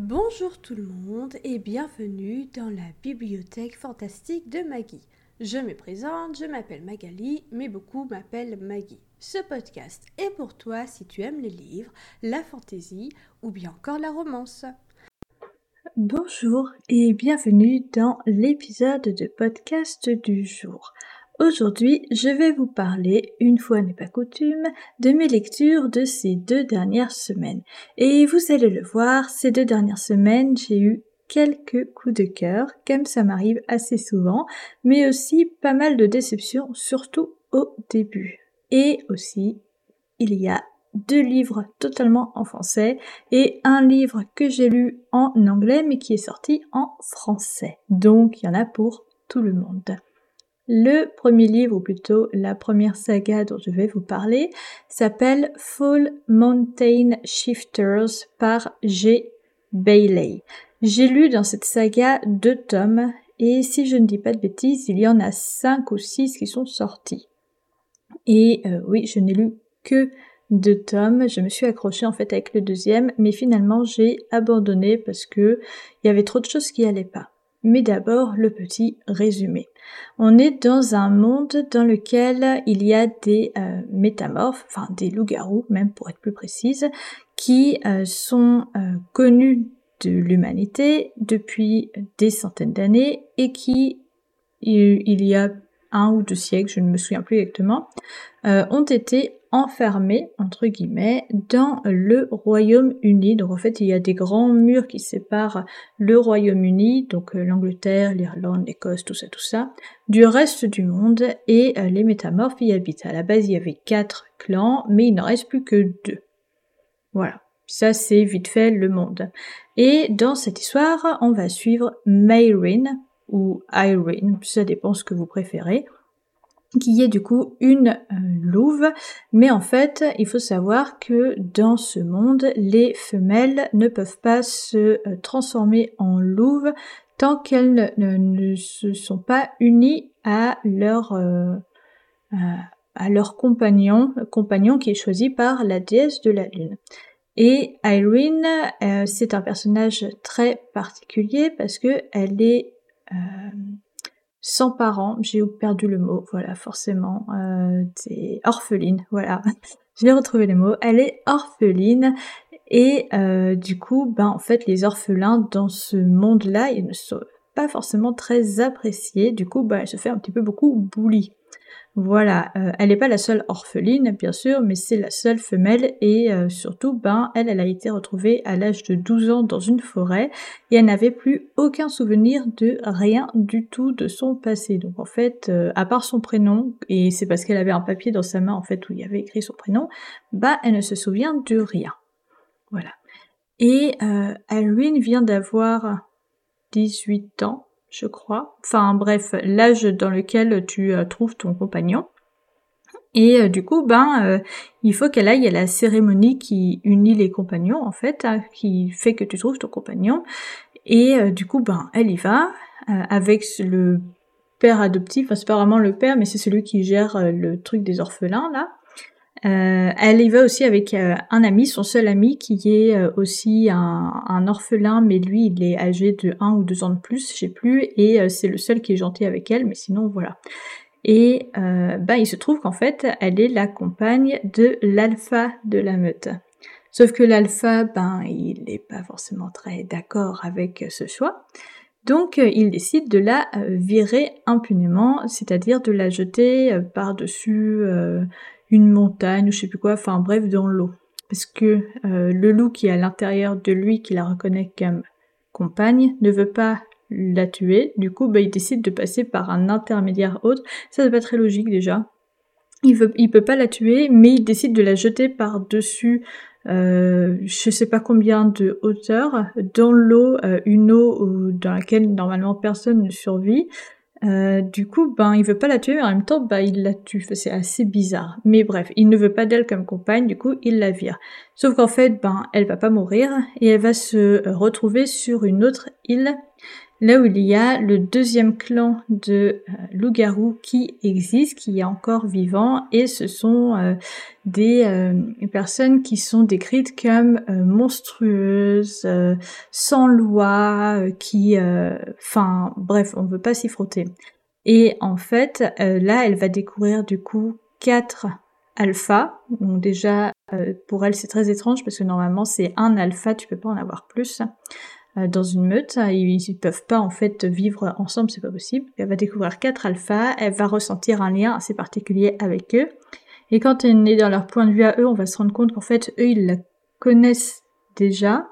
Bonjour tout le monde et bienvenue dans la bibliothèque fantastique de Maggie. Je me présente, je m'appelle Magali, mais beaucoup m'appellent Maggie. Ce podcast est pour toi si tu aimes les livres, la fantaisie ou bien encore la romance. Bonjour et bienvenue dans l'épisode de podcast du jour. Aujourd'hui, je vais vous parler, une fois n'est pas coutume, de mes lectures de ces deux dernières semaines. Et vous allez le voir, ces deux dernières semaines, j'ai eu quelques coups de cœur, comme ça m'arrive assez souvent, mais aussi pas mal de déceptions, surtout au début. Et aussi, il y a deux livres totalement en français et un livre que j'ai lu en anglais mais qui est sorti en français. Donc il y en a pour tout le monde. Le premier livre, ou plutôt la première saga dont je vais vous parler, s'appelle Full Mountain Shifters par G. Bailey. J'ai lu dans cette saga deux tomes, et si je ne dis pas de bêtises, il y en a cinq ou six qui sont sortis. Et euh, oui, je n'ai lu que deux tomes. Je me suis accrochée en fait avec le deuxième, mais finalement j'ai abandonné parce que il y avait trop de choses qui allaient pas. Mais d'abord le petit résumé. On est dans un monde dans lequel il y a des euh, métamorphes, enfin des loups-garous même pour être plus précise, qui euh, sont euh, connus de l'humanité depuis des centaines d'années et qui, il y a un ou deux siècles, je ne me souviens plus exactement, ont été enfermés, entre guillemets, dans le Royaume-Uni. Donc en fait, il y a des grands murs qui séparent le Royaume-Uni, donc euh, l'Angleterre, l'Irlande, l'Écosse, tout ça, tout ça, du reste du monde, et euh, les métamorphes y habitent. À la base, il y avait quatre clans, mais il n'en reste plus que deux. Voilà. Ça, c'est vite fait le monde. Et dans cette histoire, on va suivre Mayrin, ou Irene, ça dépend ce que vous préférez, qui est du coup une euh, louve, mais en fait il faut savoir que dans ce monde les femelles ne peuvent pas se euh, transformer en louve tant qu'elles ne, se sont pas unies à leur euh, à leur compagnon, compagnon qui est choisi par la déesse de la lune. Et Irene, c'est un personnage très particulier parce que elle est sans parents, j'ai perdu le mot, voilà, forcément, euh, c'est orpheline, voilà, j'ai retrouvé les mots, elle est orpheline, et euh, du coup, ben en fait, les orphelins dans ce monde-là, ils ne sont pas forcément très appréciés, du coup, ben elle se fait un petit peu beaucoup bully. Voilà, euh, elle n'est pas la seule orpheline, bien sûr, mais c'est la seule femelle et euh, surtout, ben, elle, elle a été retrouvée à l'âge de 12 ans dans une forêt et elle n'avait plus aucun souvenir de rien du tout de son passé. Donc en fait, euh, à part son prénom, et c'est parce qu'elle avait un papier dans sa main en fait où il y avait écrit son prénom, bah elle ne se souvient de rien. Voilà. Et Alwyn vient d'avoir 18 ans je crois. Enfin bref, l'âge dans lequel tu euh, trouves ton compagnon. Et euh, du coup, ben, euh, il faut qu'elle aille à la cérémonie qui unit les compagnons, en fait, hein, qui fait que tu trouves ton compagnon. Et du coup, ben, elle y va avec le père adoptif. Enfin, c'est pas vraiment le père, mais c'est celui qui gère le truc des orphelins là. Euh, elle y va aussi avec euh, un ami, son seul ami, qui est euh, aussi un, orphelin, mais lui, il est âgé de 1 ou 2 ans de plus, je sais plus, et c'est le seul qui est gentil avec elle, mais sinon, voilà. Et bah, il se trouve qu'en fait, elle est la compagne de l'alpha de la meute. Sauf que l'alpha, ben, il n'est pas forcément très d'accord avec ce choix. Donc, il décide de la virer impunément, c'est-à-dire de la jeter par-dessus une montagne ou je sais plus quoi, enfin bref, dans l'eau. Parce que euh, le loup qui est à l'intérieur de lui, qui la reconnaît comme compagne, ne veut pas la tuer. Du coup, bah, il décide de passer par un intermédiaire autre. Ça, c'est pas très logique déjà. Il veut, il peut pas la tuer, mais il décide de la jeter par-dessus, euh, je sais pas combien de hauteur, dans l'eau, euh, une eau dans laquelle normalement personne ne survit. Euh, du coup, ben, il veut pas la tuer, mais en même temps, ben, il la tue. C'est assez bizarre. Mais bref, il ne veut pas d'elle comme compagne, du coup, il la vire. Sauf qu'en fait, ben, elle va pas mourir, et elle va se retrouver sur une autre île Là où il y a le deuxième clan de euh, loups-garous qui existe, qui est encore vivant, et ce sont euh, des euh, personnes qui sont décrites comme monstrueuses, sans loi, qui, enfin, bref, on ne veut pas s'y frotter. Et en fait, là, elle va découvrir du coup quatre alphas. Donc déjà, pour elle, c'est très étrange parce que normalement, c'est un alpha, tu peux pas en avoir plus. Euh, dans une meute. Ils, ils peuvent pas en fait vivre ensemble, c'est pas possible. Elle va découvrir quatre alphas, elle va ressentir un lien assez particulier avec eux. Et quand elle est dans leur point de vue à eux, on va se rendre compte qu'en fait, eux, ils la connaissent déjà,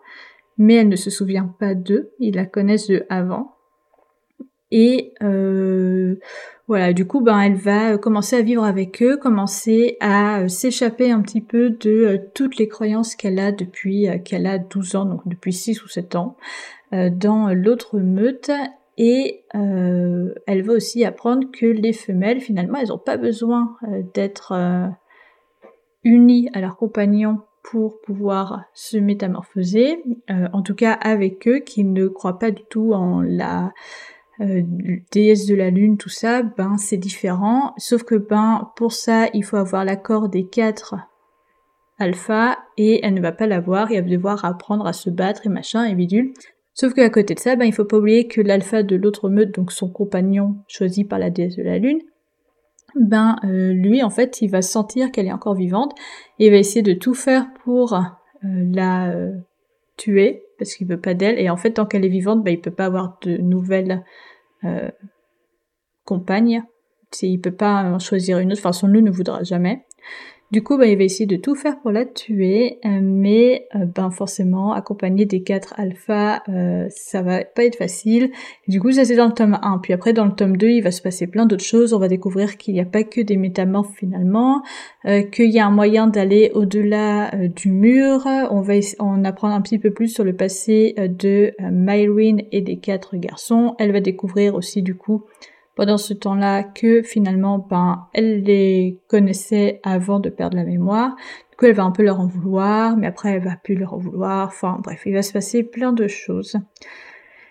mais elle ne se souvient pas d'eux, ils la connaissent de avant. Et euh, voilà, du coup, ben, elle va euh, commencer à vivre avec eux, commencer à euh, s'échapper un petit peu de euh, toutes les croyances qu'elle a depuis qu'elle a 12 ans, donc depuis 6 ou 7 ans, dans l'autre meute. Et elle va aussi apprendre que les femelles, finalement, elles n'ont pas besoin d'être unies à leurs compagnons pour pouvoir se métamorphoser, en tout cas avec eux qui ne croient pas du tout en la euh, déesse de la lune, tout ça, ben c'est différent. Sauf que ben pour ça, il faut avoir l'accord des quatre alpha et elle ne va pas l'avoir et elle va devoir apprendre à se battre et machin et bidule. Sauf qu'à côté de ça, ben il faut pas oublier que l'alpha de l'autre meute, donc son compagnon choisi par la déesse de la lune, ben euh, lui en fait il va sentir qu'elle est encore vivante et il va essayer de tout faire pour euh, la tuer parce qu'il veut pas d'elle et en fait tant qu'elle est vivante ben il peut pas avoir de nouvelles euh, compagne. Il peut pas en choisir une autre, enfin son loup ne voudra jamais. Du coup, bah, il va essayer de tout faire pour la tuer, euh, mais euh, ben forcément, accompagné des quatre alphas, euh, ça va pas être facile. du coup, ça c'est dans le tome 1. Puis après, dans le tome 2, il va se passer plein d'autres choses. On va découvrir qu'il n'y a pas que des métamorphes finalement, qu'il y a un moyen d'aller au-delà du mur. On va en apprendre un petit peu plus sur le passé de Myrene et des quatre garçons. Elle va découvrir aussi du coup pendant ce temps-là que finalement, ben, elle les connaissait avant de perdre la mémoire. Du coup, elle va un peu leur en vouloir, mais après, elle va plus leur en vouloir. Enfin, bref, il va se passer plein de choses.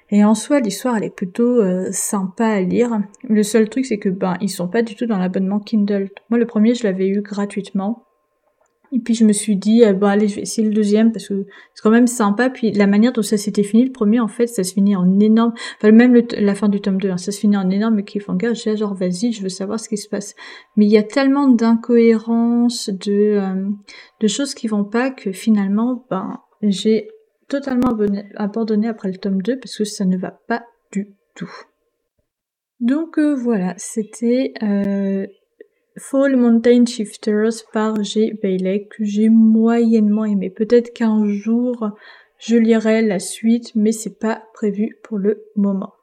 Et en soi, l'histoire, elle est plutôt euh, sympa à lire. Le seul truc, c'est que, ben, ils sont pas du tout dans l'abonnement Kindle. Moi, le premier, je l'avais eu gratuitement. Et puis je me suis dit, euh, bon allez, je vais essayer le deuxième parce que c'est quand même sympa. Puis la manière dont ça s'était fini, le premier en fait, ça se finit en énorme, enfin même la fin du tome 2, hein, ça se finit en énorme cliffhanger. J'ai genre vas-y, je veux savoir ce qui se passe. Mais il y a tellement d'incohérences, de, euh, de choses qui vont pas que finalement, ben j'ai totalement abandonné après le tome 2 parce que ça ne va pas du tout. Donc euh, voilà, c'était euh, Fall Mountain Shifters par G. Bailey que j'ai moyennement aimé. Peut-être qu'un jour je lirai la suite, mais c'est pas prévu pour le moment.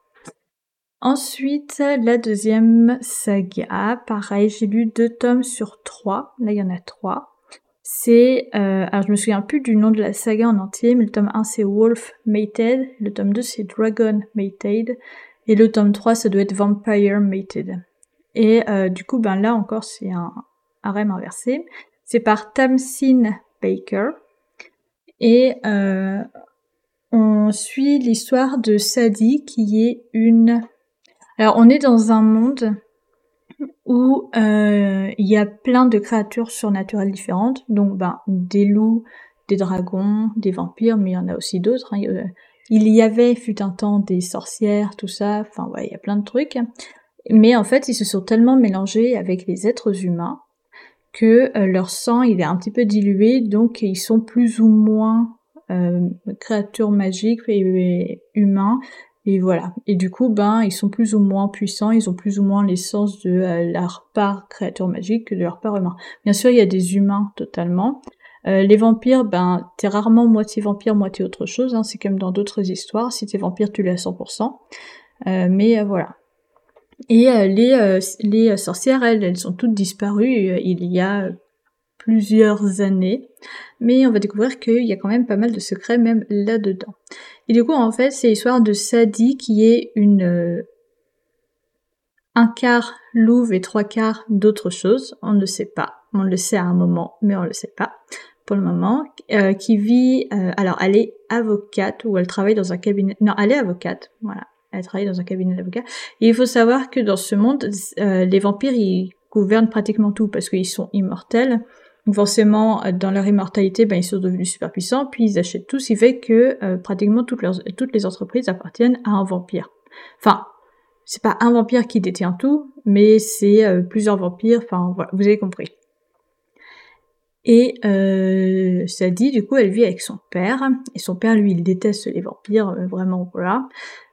Ensuite, la deuxième saga, pareil, j'ai lu deux tomes sur trois. Là, il y en a trois. C'est, euh, je me souviens plus du nom de la saga en entier, mais le tome 1 c'est Wolf Mated, le tome 2 c'est Dragon Mated, et le tome 3 ça doit être Vampire Mated. Et euh, du coup, ben là encore, c'est un harem inversé. C'est par Tamsin Baker. Et euh, on suit l'histoire de Sadie qui est une... Alors on est dans un monde où euh, il y a plein de créatures surnaturelles différentes. Donc ben, des loups, des dragons, des vampires, mais il y en a aussi d'autres. Hein. Il y avait, fut un temps, des sorcières, tout ça. Enfin, ouais, il y a plein de trucs. Mais en fait, ils se sont tellement mélangés avec les êtres humains que euh, leur sang il est un petit peu dilué, donc ils sont plus ou moins euh, créatures magiques et, humains. Et voilà. Et du coup, ben, ils sont plus ou moins puissants, ils ont plus ou moins l'essence de euh, leur part créature magique que de leur part humain. Bien sûr, il y a des humains totalement. les vampires, ben, t'es rarement moitié vampire, moitié autre chose. Hein. C'est comme dans d'autres histoires. Si t'es vampire, tu l'es à 100%. mais voilà. Et euh, les, euh, les sorcières, elles, elles sont toutes disparues euh, il y a plusieurs années. Mais on va découvrir qu'il y a quand même pas mal de secrets même là-dedans. Et du coup, en fait, c'est l'histoire de Sadie qui est une... un quart louve et trois quarts d'autres choses. On ne sait pas. On le sait à un moment, mais on ne le sait pas. pour le moment, euh, qui vit, euh, alors elle est avocate ou elle travaille dans un cabinet, non, elle est avocate, voilà, elle travaille dans un cabinet d'avocats. Et il faut savoir que dans ce monde, euh, les vampires, ils gouvernent pratiquement tout parce qu'ils sont immortels. Donc forcément, dans leur immortalité, ben, ils sont devenus super puissants, puis ils achètent tout, ce qui fait que pratiquement toutes, les entreprises appartiennent à un vampire. Enfin, c'est pas un vampire qui détient tout, mais c'est plusieurs vampires, enfin voilà, vous avez compris. Et euh, du coup, elle vit avec son père, et son père, lui, il déteste les vampires, euh, vraiment, voilà.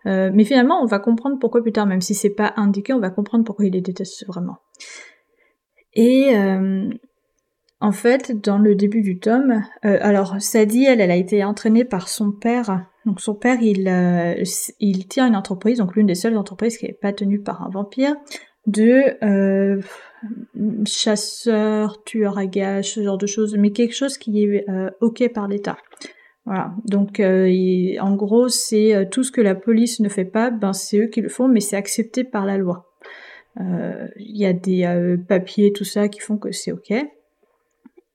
Euh, mais finalement, on va comprendre pourquoi plus tard, même si c'est pas indiqué, on va comprendre pourquoi il les déteste vraiment. Et euh, en fait, dans le début du tome, alors Sadie, elle, elle a été entraînée par son père. Donc son père, il, il tient une entreprise, donc l'une des seules entreprises qui n'est pas tenue par un vampire, de chasseur, tueur à gages, ce genre de choses, mais quelque chose qui est euh, ok par l'État. Voilà. Donc, euh, en gros, c'est euh, tout ce que la police ne fait pas, ben c'est eux qui le font, mais c'est accepté par la loi. Il y a des papiers, tout ça, qui font que c'est ok.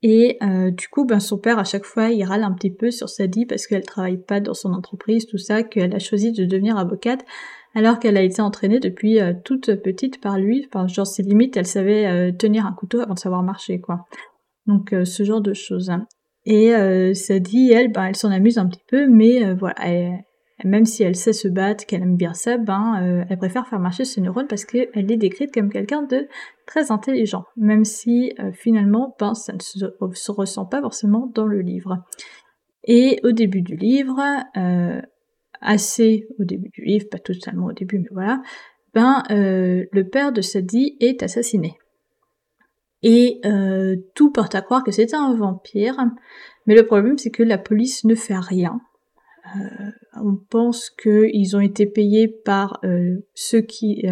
Et du coup, ben son père à chaque fois, il râle un petit peu sur Sadie parce qu'elle travaille pas dans son entreprise, tout ça, qu'elle a choisi de devenir avocate alors qu'elle a été entraînée depuis euh, toute petite par lui. Enfin, genre ses limites, elle savait euh, tenir un couteau avant de savoir marcher, quoi. Donc euh, ce genre de choses. Et Sadie, elle, ben, elle s'en amuse un petit peu, mais voilà, même si elle sait se battre, qu'elle aime bien ça, ben, elle préfère faire marcher ses neurones parce qu'elle est décrite comme quelqu'un de très intelligent, même si finalement, ben, ça ne se, se, ressent pas forcément dans le livre. Et au début du livre, assez au début du livre, pas totalement au début, mais voilà, ben euh, le père de Sadie est assassiné. Et euh, tout porte à croire que c'est un vampire, mais le problème c'est que la police ne fait rien. Euh, on pense qu'ils ont été payés par ceux qui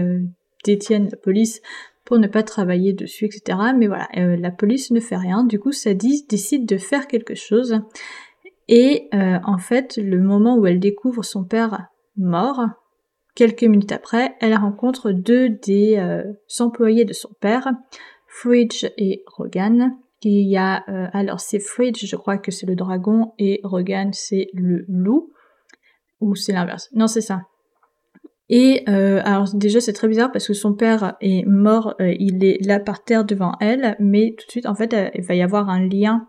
détiennent la police pour ne pas travailler dessus, etc. Mais voilà, la police ne fait rien. Du coup, Sadie décide de faire quelque chose. Et euh, en fait, le moment où elle découvre son père mort, quelques minutes après, elle rencontre deux des euh, employés de son père, Fridge et Rogan. Il y a euh, alors c'est Fridge, je crois que c'est le dragon, et Rogan c'est le loup, ou c'est l'inverse. Non, c'est ça. Et alors déjà c'est très bizarre parce que son père est mort, il est là par terre devant elle, mais tout de suite en fait il va y avoir un lien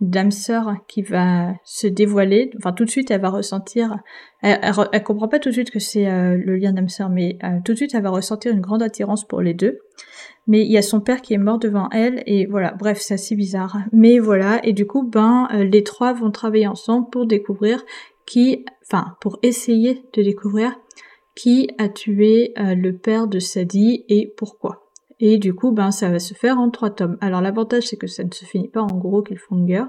d'âme sœur qui va se dévoiler. Enfin, tout de suite, elle va ressentir. Elle, elle, comprend pas tout de suite que c'est euh, le lien d'âme sœur, mais euh, tout de suite, elle va ressentir une grande attirance pour les deux. Mais il y a son père qui est mort devant elle, et voilà. Bref, c'est assez bizarre. Mais voilà, et du coup, ben, euh, les trois vont travailler ensemble pour découvrir qui, enfin, pour essayer de découvrir qui a tué le père de Sadie et pourquoi. Et du coup, ben, ça va se faire en trois tomes. Alors l'avantage, c'est que ça ne se finit pas en gros Killmonger.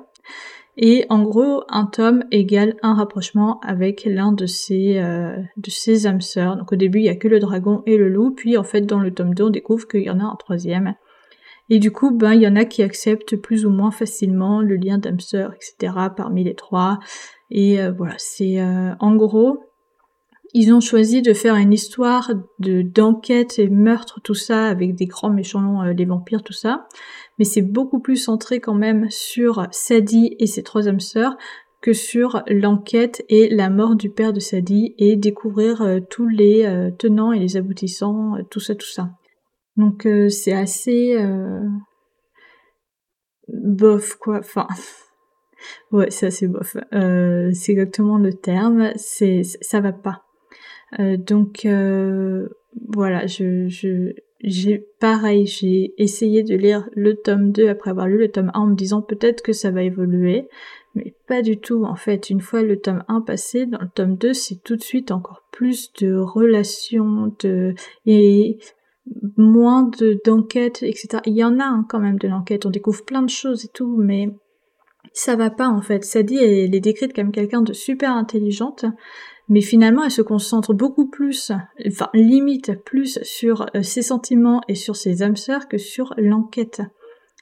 Et en gros, un tome égale un rapprochement avec l'un de ses, euh, de ses âmes sœurs. Donc au début, il y a que le dragon et le loup, puis en fait, dans le tome 2, on découvre qu'il y en a un troisième. Et du coup, ben, il y en a qui acceptent plus ou moins facilement le lien d'âme sœur, etc. parmi les trois. Et euh, voilà, c'est euh, en gros, ils ont choisi de faire une histoire de d'enquête et meurtre, tout ça, avec des grands méchants, euh, les vampires, tout ça. Mais c'est beaucoup plus centré quand même sur Sadie et ses trois âmes sœurs que sur l'enquête et la mort du père de Sadie et découvrir euh, tous les euh, tenants et les aboutissants, tout ça, tout ça. Donc c'est assez bof quoi. Enfin, ouais, c'est assez bof. c'est exactement le terme. C'est ça va pas. Euh, donc euh, voilà, je, j'ai pareil, j'ai essayé de lire le tome 2 après avoir lu le tome 1 en me disant peut-être que ça va évoluer, mais pas du tout en fait. Une fois le tome 1 passé, dans le tome 2, c'est tout de suite encore plus de relations, de et moins de d'enquête, etc. Il y en a hein, quand même de l'enquête, on découvre plein de choses et tout, mais ça va pas en fait. Sadie elle est décrite comme quelqu'un de super intelligente, mais finalement elle se concentre beaucoup plus, enfin limite plus sur euh, ses sentiments et sur ses âmes sœurs que sur l'enquête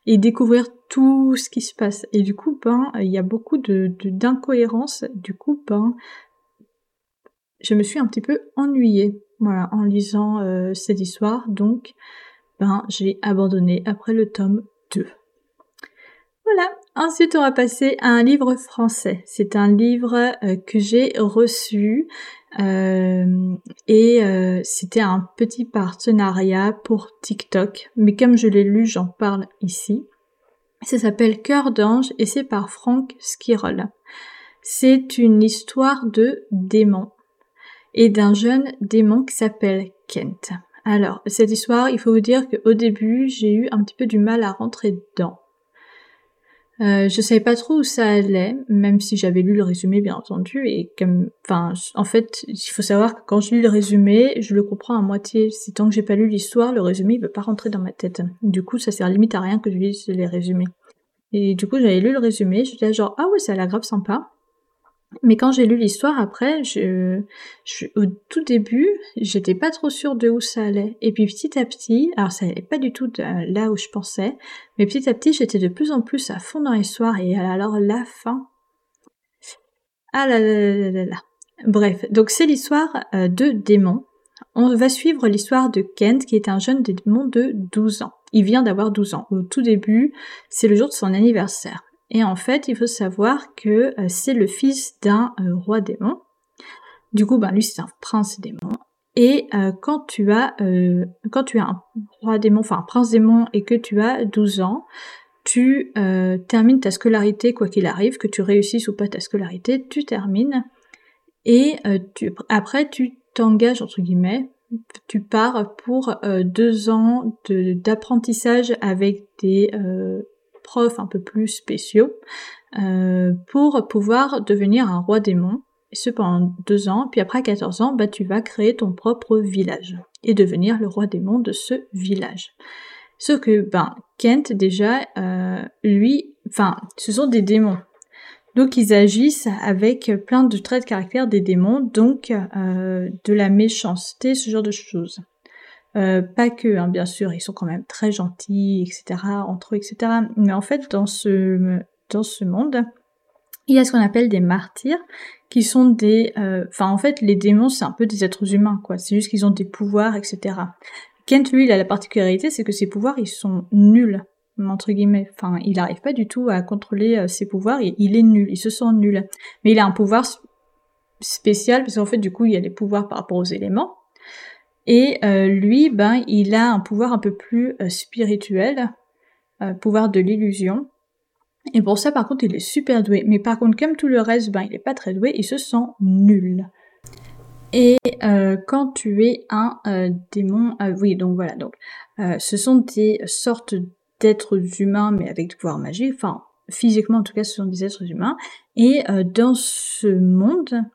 et découvrir tout ce qui se passe. Et du coup, ben, il y a beaucoup de d'incohérences. Du coup, ben, je me suis un petit peu ennuyée, voilà, en lisant euh, cette histoire. Donc, ben, j'ai abandonné après le tome 2. Voilà, Ensuite, on va passer à un livre français. C'est un livre euh, que j'ai reçu euh, et euh, c'était un petit partenariat pour TikTok. Mais comme je l'ai lu, j'en parle ici. Ça s'appelle Cœur d'ange et c'est par Frank Skirol. C'est une histoire de démon et d'un jeune démon qui s'appelle Kent. Alors, cette histoire, il faut vous dire qu'au début, j'ai eu un petit peu du mal à rentrer dedans. Euh, je savais pas trop où ça allait, même si j'avais lu le résumé bien entendu, et comme, enfin, en fait, il faut savoir que quand je lis le résumé, je le comprends à moitié. Si tant que j'ai pas lu l'histoire, le résumé il veut pas rentrer dans ma tête. Du coup, ça sert limite à rien que je lise les résumés. Et du coup, j'avais lu le résumé, j'étais genre ah ouais, ça a l'air grave sympa. Mais quand j'ai lu l'histoire après, je, au tout début, j'étais pas trop sûre de où ça allait. Et puis petit à petit, alors ça allait pas du tout là où je pensais, mais petit à petit, j'étais de plus en plus à fond dans l'histoire. Et alors la fin, ah là là là là là. Bref, donc c'est l'histoire euh, de démons. On va suivre l'histoire de Kent, qui est un jeune démon de 12 ans. Il vient d'avoir 12 ans. Au tout début, c'est le jour de son anniversaire. Et en fait, il faut savoir que euh, c'est le fils d'un euh, roi démon. Du coup, ben lui c'est un prince démon. Et euh, quand tu as quand tu as un roi démon, enfin un prince démon et que tu as 12 ans, tu termines ta scolarité quoi qu'il arrive, que tu réussisses ou pas ta scolarité, tu termines. Et après tu t'engages entre guillemets, tu pars pour deux ans d'apprentissage avec des profs un peu plus spéciaux euh, pour pouvoir devenir un roi démon. Et ce pendant deux ans, puis après 14 ans, bah, tu vas créer ton propre village et devenir le roi démon de ce village. Sauf que, ben, Kent, déjà, euh, lui, enfin, ce sont des démons. Donc ils agissent avec plein de traits de caractère des démons, donc euh, de la méchanceté, ce genre de choses. Euh, pas que, hein, bien sûr, ils sont quand même très gentils, etc., entre eux, etc. Mais en fait, dans ce, dans ce monde, il y a ce qu'on appelle des martyrs, qui sont des... Euh, enfin, en fait, les démons, c'est un peu des êtres humains, quoi. C'est juste qu'ils ont des pouvoirs, etc. Kent, lui, il a la particularité, c'est que ses pouvoirs, ils sont nuls, entre guillemets. Enfin, il n'arrive pas du tout à contrôler euh, ses pouvoirs, il, est nul, il se sent nul. Mais il a un pouvoir spécial, parce qu'en fait, du coup, il y a les pouvoirs par rapport aux éléments, et euh, lui, ben, il a un pouvoir un peu plus euh, spirituel, euh, pouvoir de l'illusion. Et pour ça, par contre, il est super doué. Mais par contre, comme tout le reste, ben, il est pas très doué, il se sent nul. Et quand tu es un démon, oui, donc voilà, donc ce sont des sortes d'êtres humains, mais avec du pouvoir magique. Enfin, physiquement, en tout cas, ce sont des êtres humains. Et dans ce monde,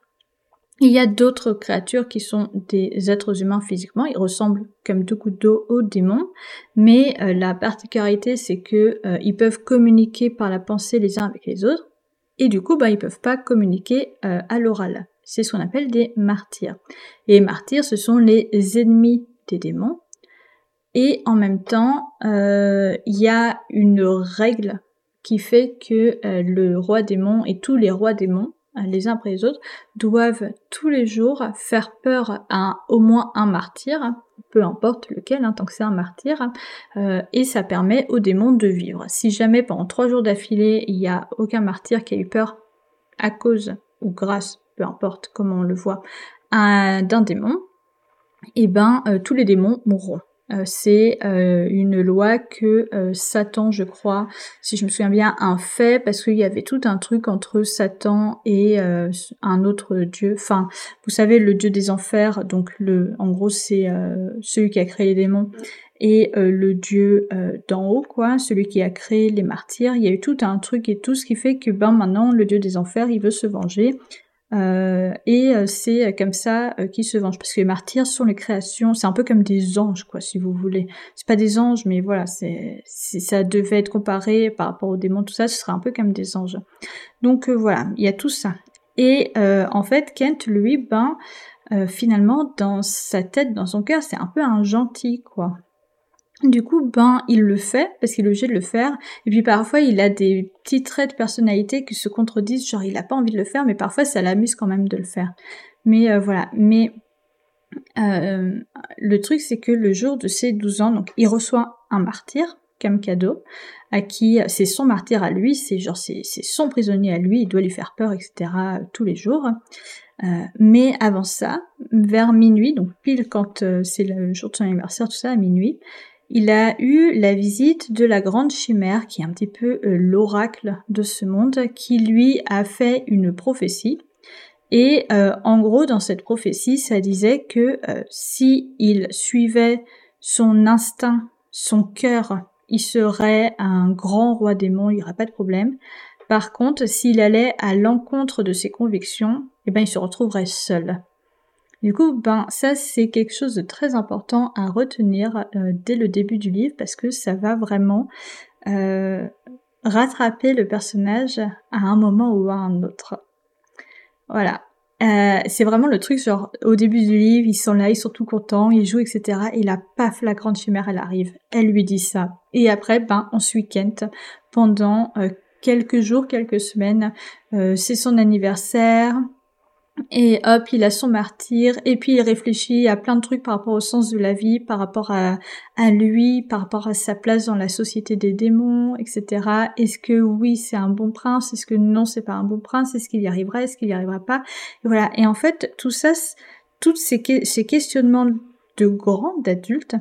il y a d'autres créatures qui sont des êtres humains physiquement, ils ressemblent comme deux gouttes d'eau aux démons, mais euh, la particularité c'est que euh, ils peuvent communiquer par la pensée les uns avec les autres, et du coup bah ils peuvent pas communiquer euh, à l'oral. C'est ce qu'on appelle des martyrs. Et les martyrs ce sont les ennemis des démons, et en même temps il y a une règle qui fait que le roi démon et tous les rois démons les uns après les autres, doivent tous les jours faire peur à au moins un martyr, peu importe lequel, hein, tant que c'est un martyr, euh, et ça permet aux démons de vivre. Si jamais pendant trois jours d'affilée, il n'y a aucun martyr qui a eu peur à cause ou grâce, peu importe comment on le voit, d'un démon, et eh ben euh, tous les démons mourront. Euh, c'est euh, une loi que euh, Satan, je crois, si je me souviens bien, a fait parce qu'il y avait tout un truc entre Satan et un autre dieu. Enfin, vous savez, le dieu des enfers, donc le, en gros, c'est celui qui a créé les démons et le dieu d'en haut, quoi, celui qui a créé les martyrs. Il y a eu tout un truc et tout ce qui fait que ben maintenant le dieu des enfers, il veut se venger euh, et euh, c'est comme ça euh, qu'ils se vengent. Parce que les martyrs sont les créations, c'est un peu comme des anges, quoi, si vous voulez. C'est pas des anges, mais voilà, c'est, si ça devait être comparé par rapport aux démons, tout ça, ce serait un peu comme des anges. Donc voilà, il y a tout ça. Et en fait, Kent, lui, ben, finalement, dans sa tête, dans son cœur, c'est un peu un gentil, quoi. Du coup, ben, il le fait, parce qu'il est obligé de le faire. Et puis parfois, il a des petits traits de personnalité qui se contredisent, genre il a pas envie de le faire, mais parfois ça l'amuse quand même de le faire. Mais euh, voilà, mais euh, le truc c'est que le jour de ses 12 ans, donc il reçoit un martyr, comme cadeau, à qui c'est son martyr à lui, c'est genre c'est son prisonnier à lui, il doit lui faire peur, etc. tous les jours. Euh, mais avant ça, vers minuit, donc pile quand euh, c'est le jour de son anniversaire, tout ça, à minuit, il a eu la visite de la grande chimère, qui est un petit peu euh, l'oracle de ce monde, qui lui a fait une prophétie. Et en gros, dans cette prophétie, ça disait que si il suivait son instinct, son cœur, il serait un grand roi démon, il n'y aurait pas de problème. Par contre, s'il allait à l'encontre de ses convictions, eh ben, il se retrouverait seul. Du coup, ben, ça, c'est quelque chose de très important à retenir euh, dès le début du livre parce que ça va vraiment euh, rattraper le personnage à un moment ou à un autre. Voilà. Euh, c'est vraiment le truc, genre, au début du livre, ils sont là, ils sont tout contents, ils jouent, etc. Et là, paf, la grande chimère, elle arrive. Elle lui dit ça. Et après, ben, on suit Kent pendant quelques jours, quelques semaines. Euh, c'est son anniversaire. Et hop, il a son martyr, et puis il réfléchit à plein de trucs par rapport au sens de la vie, par rapport à, lui, par rapport à sa place dans la société des démons, etc. Est-ce que oui, c'est un bon prince? Est-ce que non, c'est pas un bon prince? Est-ce qu'il y arrivera? Est-ce qu'il y arrivera pas? Et Voilà. Et en fait, tout ça, tous ces, ces questionnements de grands, d'adultes,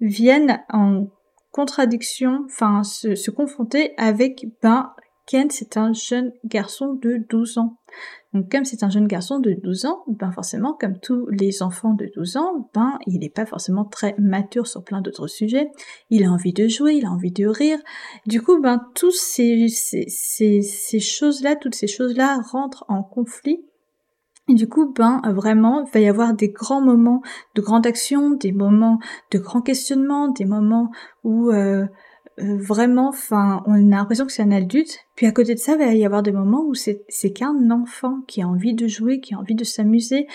viennent en contradiction, enfin se, se confronter avec, ben, Ken c'est un jeune garçon de 12 ans. Donc comme c'est un jeune garçon de 12 ans, ben forcément, comme tous les enfants de 12 ans, ben il n'est pas forcément très mature sur plein d'autres sujets. Il a envie de jouer, il a envie de rire. Du coup, ben tous ces, ces, ces, choses-là, toutes ces choses-là rentrent en conflit et du coup, ben vraiment, il va y avoir des grands moments de grande action, des moments de grands questionnements, des moments où euh, vraiment, enfin, on a l'impression que c'est un adulte. Puis à côté de ça, il va y avoir des moments où c'est qu'un enfant qui a envie de jouer, qui a envie de s'amuser,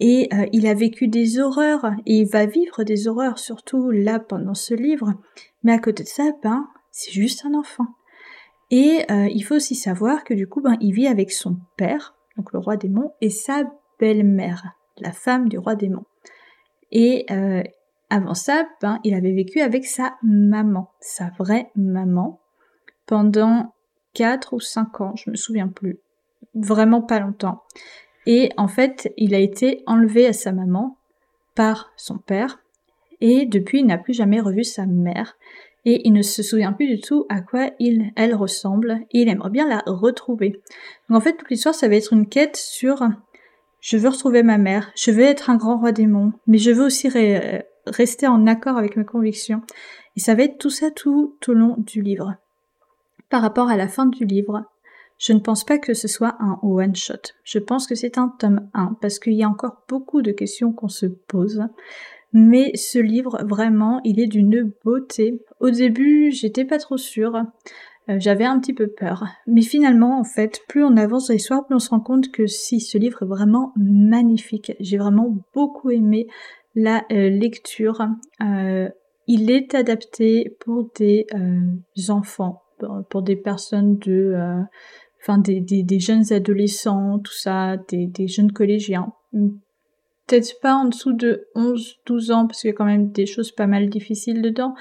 et euh, il a vécu des horreurs, et il va vivre des horreurs, surtout là pendant ce livre. Mais à côté de ça, ben, c'est juste un enfant. Et il faut aussi savoir que du coup, ben, il vit avec son père, donc le roi démon, et sa belle-mère, la femme du roi démon. Et euh, avant ça, ben, il avait vécu avec sa maman, sa vraie maman, pendant 4 ou 5 ans, je me souviens plus. Vraiment pas longtemps. Et en fait, il a été enlevé à sa maman par son père, et depuis, il n'a plus jamais revu sa mère et il ne se souvient plus du tout à quoi il, elle ressemble et il aimerait bien la retrouver. Donc en fait, toute l'histoire, ça va être une quête sur je veux retrouver ma mère, je veux être un grand roi démon, mais je veux aussi rester en accord avec mes convictions. Et ça va être tout ça tout au long du livre. Par rapport à la fin du livre, je ne pense pas que ce soit un one-shot. Je pense que c'est un tome 1 parce qu'il y a encore beaucoup de questions qu'on se pose. Mais ce livre, vraiment, il est d'une beauté. Au début, j'étais pas trop sûre. Euh, j'avais un petit peu peur. Mais finalement, en fait, plus on avance dans l'histoire, plus on se rend compte que si, ce livre est vraiment magnifique. J'ai vraiment beaucoup aimé la euh, lecture. Euh, il est adapté pour des enfants, pour des personnes de... Enfin, des, des, jeunes adolescents, tout ça, des, des jeunes collégiens peut-être pas en dessous de 11-12 ans, parce qu'il y a quand même des choses pas mal difficiles dedans,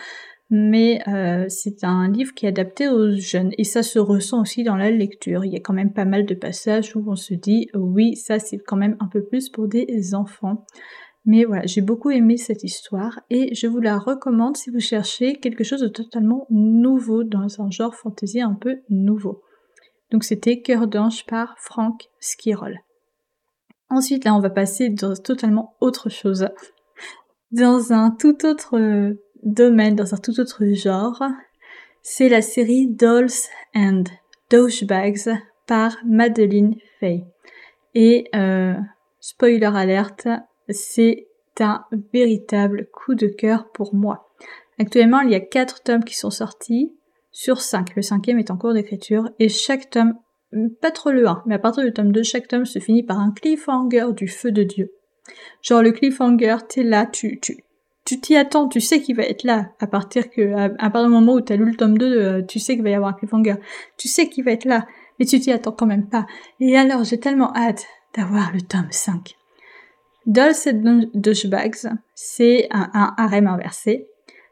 mais euh, c'est un livre qui est adapté aux jeunes, et ça se ressent aussi dans la lecture. Il y a quand même pas mal de passages où on se dit, oui, ça c'est quand même un peu plus pour des enfants. Mais voilà, j'ai beaucoup aimé cette histoire et je vous la recommande si vous cherchez quelque chose de totalement nouveau dans un genre fantasy un peu nouveau. Donc c'était Cœur d'ange par Frank Skirol. Ensuite, là, on va passer dans totalement autre chose. Dans un tout autre euh, domaine, dans un tout autre genre, c'est la série Dolls and Douchebags par Madeline Fay. Et euh, spoiler alerte, c'est un véritable coup de cœur pour moi. Actuellement, il y a quatre tomes qui sont sortis sur cinq. Le cinquième est en cours d'écriture et chaque tome pas trop le 1, mais à partir du tome 2, chaque tome se finit par un cliffhanger du feu de Dieu. Genre le cliffhanger, t'es là, tu tu tu t'y attends, tu sais qu'il va être là à partir que à, partir du moment où t'as lu le tome 2, euh, tu sais qu'il va y avoir un cliffhanger. Tu sais qu'il va être là, mais tu t'y attends quand même pas. Et alors, j'ai tellement hâte d'avoir le tome 5. Dolls and Douchebags, c'est un, un harem inversé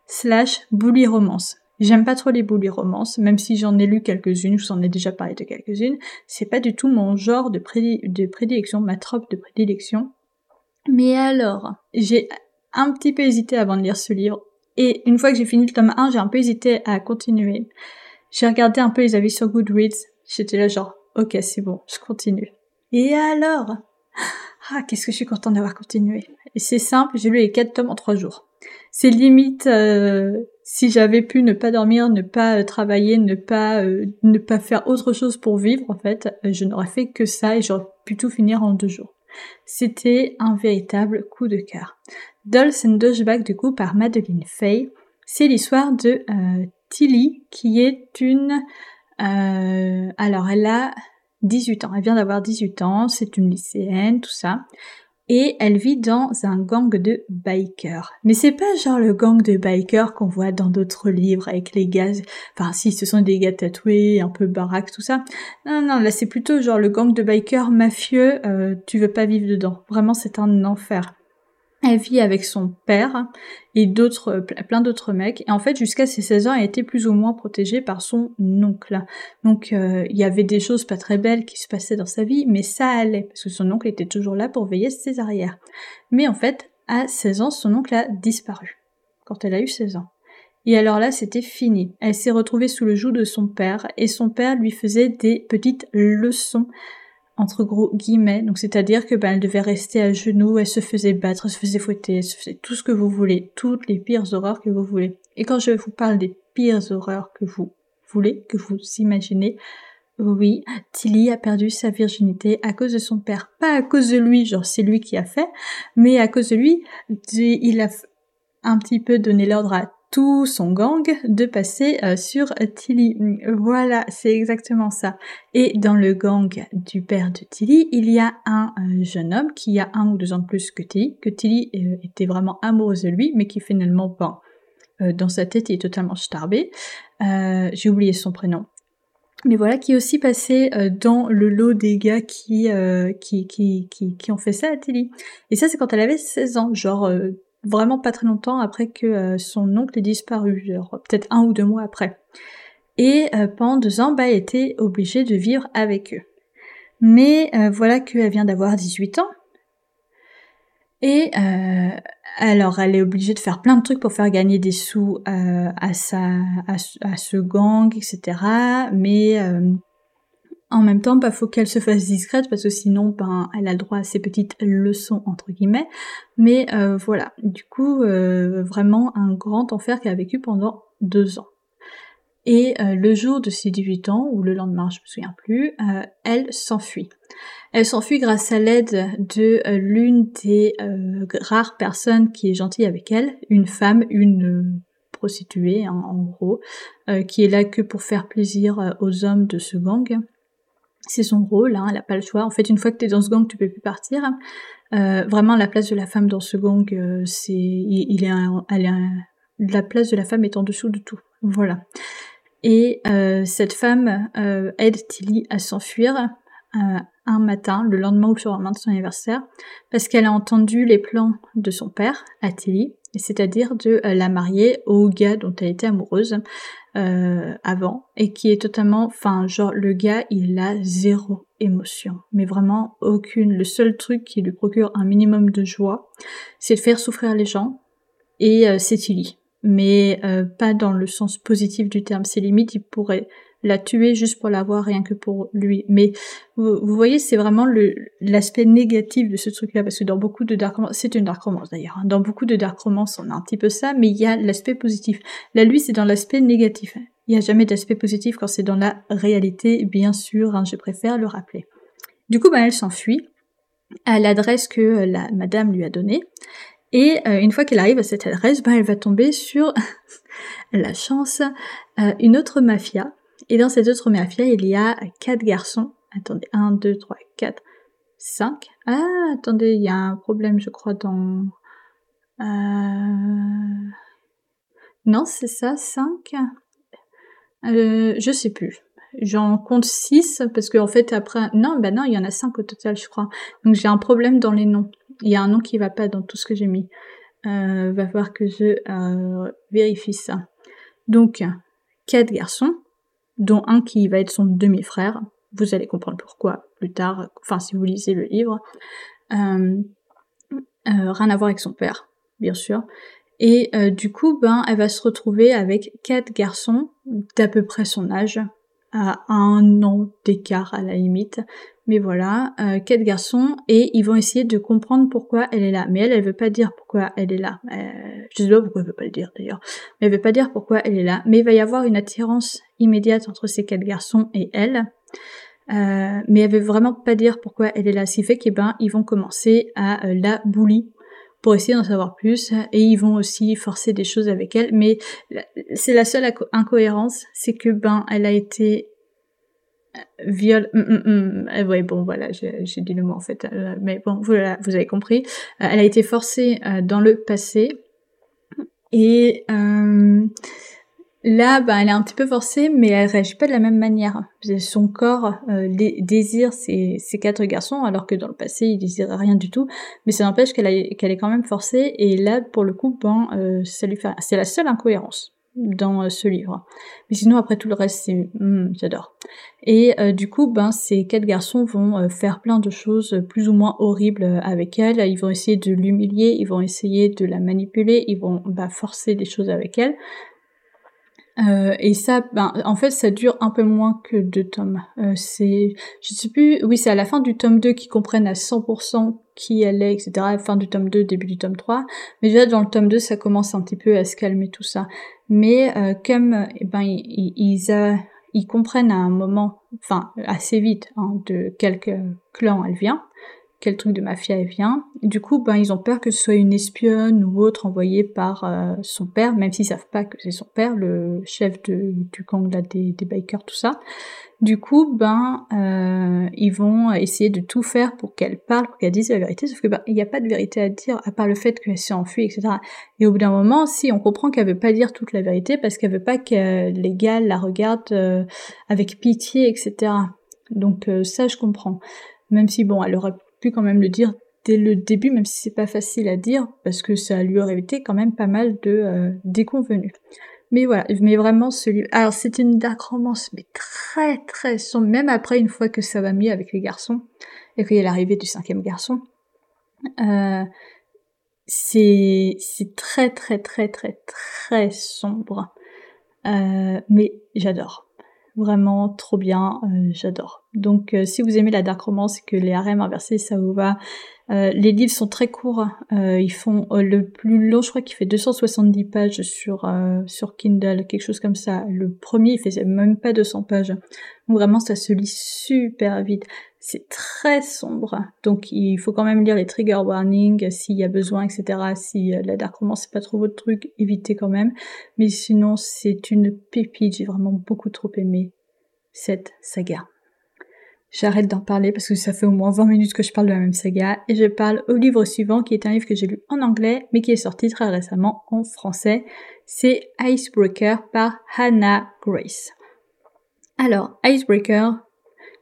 slash bully romance. J'aime pas trop les bully romances, même si j'en ai lu quelques-unes, je vous en ai déjà parlé de quelques-unes. C'est pas du tout mon genre de, de prédilection, ma trope de prédilection. Mais alors, j'ai un petit peu hésité avant de lire ce livre. Et une fois que j'ai fini le tome 1, j'ai un peu hésité à continuer. J'ai regardé un peu les avis sur Goodreads. J'étais là genre, ok, c'est bon, je continue. Et alors? Ah, qu'est-ce que je suis contente d'avoir continué. Et c'est simple, j'ai lu les quatre tomes en trois jours. C'est limite euh, si j'avais pu ne pas dormir, ne pas euh, travailler, ne pas euh, ne pas faire autre chose pour vivre en fait, je n'aurais fait que ça et j'aurais pu tout finir en deux jours. C'était un véritable coup de cœur. Dolls and Dodgeback du coup par Madeline Fay. C'est l'histoire de Tilly qui est une alors elle a 18 ans, elle vient d'avoir 18 ans, c'est une lycéenne, tout ça et elle vit dans un gang de bikers. Mais c'est pas genre le gang de bikers qu'on voit dans d'autres livres avec les gars, enfin si ce sont des gars tatoués, un peu baraques, tout ça. Non, non, là c'est plutôt genre le gang de bikers mafieux, euh, tu veux pas vivre dedans. Vraiment c'est un enfer. Elle vit avec son père et d'autres, plein d'autres mecs. Et en fait, jusqu'à ses 16 ans, elle était plus ou moins protégée par son oncle. Donc, euh, il y avait des choses pas très belles qui se passaient dans sa vie, mais ça allait, parce que son oncle était toujours là pour veiller ses arrières. Mais en fait, à 16 ans, son oncle a disparu. Quand elle a eu 16 ans. Et alors là, c'était fini. Elle s'est retrouvée sous le joug de son père, et son père lui faisait des petites leçons entre gros guillemets. Donc c'est-à-dire que ben elle devait rester à genoux, elle se faisait battre, elle se faisait fouetter, elle se faisait tout ce que vous voulez, toutes les pires horreurs que vous voulez. Et quand je vous parle des pires horreurs que vous voulez, que vous imaginez, oui, Tilly a perdu sa virginité à cause de son père. Pas à cause de lui, genre c'est lui qui a fait, mais à cause de lui, il a un petit peu donné l'ordre à tout son gang de passer euh, sur Tilly. Voilà, c'est exactement ça. Et dans le gang du père de Tilly, il y a un euh, jeune homme qui a un ou deux ans de plus que Tilly, que Tilly euh, était vraiment amoureuse de lui, mais qui finalement, pas dans sa tête, il est totalement starbé. J'ai oublié son prénom. Mais voilà, qui est aussi passé dans le lot des gars qui, qui, qui, qui, qui, ont fait ça à Tilly. Et ça, c'est quand elle avait 16 ans, genre vraiment pas très longtemps après que euh, son oncle ait disparu, peut-être un ou deux mois après. Et euh, pendant deux ans, bah, elle était obligée de vivre avec eux. Mais euh, voilà qu'elle vient d'avoir 18 ans. Et alors, elle est obligée de faire plein de trucs pour faire gagner des sous à, sa, à, à, ce gang, etc. Mais en même temps, bah, faut qu'elle se fasse discrète parce que sinon, ben, elle a le droit à ses petites leçons entre guillemets. Mais euh, voilà, du coup, euh, vraiment un grand enfer qu'elle a vécu pendant deux ans. Et euh, le jour de ses 18 ans, ou le lendemain, je me souviens plus, elle s'enfuit. Elle s'enfuit grâce à l'aide de l'une des rares personnes qui est gentille avec elle, une femme, une prostituée hein, en gros, qui est là que pour faire plaisir aux hommes de ce gang c'est son rôle, hein, elle n'a pas le choix. En fait, une fois que tu es dans ce gang, tu peux plus partir. Euh, vraiment, la place de la femme dans ce gang, euh, c'est, il, est, elle est la place de la femme est en dessous de tout. Voilà. Et euh, cette femme aide Tilly à s'enfuir un matin, le lendemain ou le surlendemain de son anniversaire, parce qu'elle a entendu les plans de son père à Tilly, c'est-à-dire de la marier au gars dont elle était amoureuse euh, avant et qui est totalement, enfin genre le gars il a zéro émotion, mais vraiment aucune. Le seul truc qui lui procure un minimum de joie, c'est de faire souffrir les gens et euh, c'est Tilly, mais euh, pas dans le sens positif du terme. C'est limite il pourrait la tuer juste pour l'avoir rien que pour lui. Mais vous, voyez, c'est vraiment l'aspect négatif de ce truc-là, parce que dans beaucoup de dark romance, c'est une dark romance d'ailleurs, hein. dans beaucoup de dark romance, on a un petit peu ça, mais il y a l'aspect positif. Là, lui, c'est dans l'aspect négatif. Il n'y a jamais d'aspect positif quand c'est dans la réalité, bien sûr, hein, je préfère le rappeler. Du coup, bah, elle s'enfuit à l'adresse que euh, la madame lui a donnée. Et euh, une fois qu'elle arrive à cette adresse, bah, elle va tomber sur la chance, euh, une autre mafia et dans cette autre mafia, il y a quatre garçons. Attendez, 1, 2, 3, 4, 5. Ah, attendez, il y a un problème, je crois, dans... Euh... Non, c'est ça, 5 euh, Je sais plus. J'en compte 6 parce qu'en fait après... Non, bah non, il y en a 5 au total, je crois. Donc j'ai un problème dans les noms. Il y a un nom qui va pas dans tout ce que j'ai mis. Euh, va falloir que je euh, vérifie ça. Donc, quatre garçons, dont un qui va être son demi-frère. Vous allez comprendre pourquoi plus tard, enfin si vous lisez le livre. Euh, euh, rien à voir avec son père, bien sûr. Et euh, du coup, ben, elle va se retrouver avec quatre garçons d'à peu près son âge, à un an d'écart à la limite. Mais voilà, euh, quatre garçons et ils vont essayer de comprendre pourquoi elle est là. Mais elle, elle veut pas dire pourquoi elle est là. Euh, je sais pas pourquoi elle veut pas le dire d'ailleurs. Mais elle veut pas dire pourquoi elle est là. Mais il va y avoir une attirance immédiate entre ces quatre garçons et elle. Euh, mais elle veut vraiment pas dire pourquoi elle est là. Ce qui fait qu'ils ben, ils vont commencer à euh, la bully pour essayer d'en savoir plus et ils vont aussi forcer des choses avec elle mais c'est la seule incohérence c'est que ben elle a été euh, viol mm. Euh, ouais bon voilà j'ai dit le mot en fait euh, mais bon voilà vous avez compris elle a été forcée dans le passé et Là, bah, elle est un petit peu forcée, mais elle réagit pas de la même manière. Son corps euh, désire ces, quatre garçons, alors que dans le passé, il désirait rien du tout. Mais ça n'empêche qu'elle est quand même forcée. Et là, pour le coup, ben, euh, ça lui fait... C'est la seule incohérence dans euh, ce livre. Mais sinon, après tout le reste, c'est... Hmm, j'adore. Et du coup, ben, ces quatre garçons vont faire plein de choses plus ou moins horribles avec elle. Ils vont essayer de l'humilier, ils vont essayer de la manipuler, ils vont bah, forcer des choses avec elle. Euh, et ça, ben, en fait, ça dure un peu moins que deux tomes. Euh, c'est, je sais plus, oui, c'est à la fin du tome 2 qu'ils comprennent à 100% qui elle est, etc. Fin du tome 2, début du tome 3. Mais déjà, dans le tome 2, ça commence un petit peu à se calmer tout ça. Mais euh, comme, eh ben, ils, ils, ils, comprennent à un moment, enfin, assez vite, hein, de quel clan elle vient, quel truc de mafia elle vient. Du coup, ben, ils ont peur que ce soit une espionne ou autre envoyée par euh, son père, même s'ils savent pas que c'est son père, le chef de, du gang là, des, des bikers, tout ça. Du coup, ben, euh, ils vont essayer de tout faire pour qu'elle parle, pour qu'elle dise la vérité, sauf que ben, il n'y a pas de vérité à dire, à part le fait qu'elle s'est enfuie, etc. Et au bout d'un moment, si, on comprend qu'elle veut pas dire toute la vérité, parce qu'elle veut pas que les gars la regardent euh, avec pitié, etc. Donc ça, je comprends. Même si, bon, elle aurait pu quand même le dire dès le début, même si c'est pas facile à dire, parce que ça lui aurait été quand même pas mal de euh, déconvenus. Mais voilà, mais vraiment ce livre. Alors c'est une dark romance, mais très très sombre, même après une fois que ça va mieux avec les garçons, et qu'il y a l'arrivée du cinquième garçon. Euh, c'est très très très très très sombre. Euh, mais j'adore vraiment trop bien, euh, j'adore. Donc euh, si vous aimez la dark romance et que les harems inversés ça vous va, euh, les livres sont très courts, ils font le plus long, je crois qu'il fait 270 pages sur sur Kindle, quelque chose comme ça. Le premier il faisait même pas 200 pages. Vraiment ça se lit super vite. C'est très sombre, donc il faut quand même lire les trigger warnings s'il y a besoin, etc. Si la dark romance c'est pas trop votre truc, évitez quand même. Mais sinon c'est une pépite, j'ai vraiment beaucoup trop aimé cette saga. J'arrête d'en parler parce que ça fait au moins 20 minutes que je parle de la même saga et je parle au livre suivant qui est un livre que j'ai lu en anglais mais qui est sorti très récemment en français. C'est Icebreaker par Hannah Grace. Alors, Icebreaker,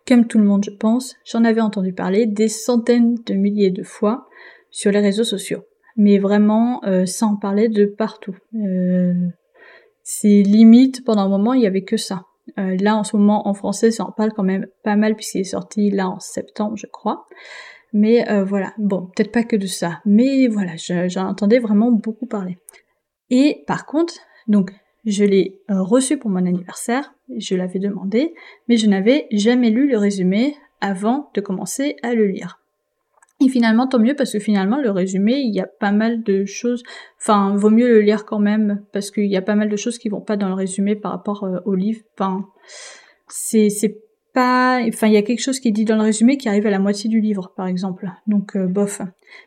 comme tout le monde je pense, j'en avais entendu parler des centaines de milliers de fois sur les réseaux sociaux. Mais vraiment euh, sans parler de partout. Euh, c'est limite, pendant un moment, il y avait que ça. Euh, là, en ce moment, en français, ça en parle quand même pas mal puisqu'il est sorti là en septembre, je crois. Mais euh, voilà, bon, peut-être pas que de ça. Mais voilà, j'en entendais vraiment beaucoup parler. Et par contre, donc, je l'ai reçu pour mon anniversaire, je l'avais demandé, mais je n'avais jamais lu le résumé avant de commencer à le lire. Et finalement, tant mieux parce que finalement, le résumé, il y a pas mal de choses. Enfin, vaut mieux le lire quand même parce qu'il y a pas mal de choses qui vont pas dans le résumé par rapport euh, au livre. Enfin, c'est pas. Enfin, il y a quelque chose qui est dit dans le résumé qui arrive à la moitié du livre, par exemple. Donc, euh, bof.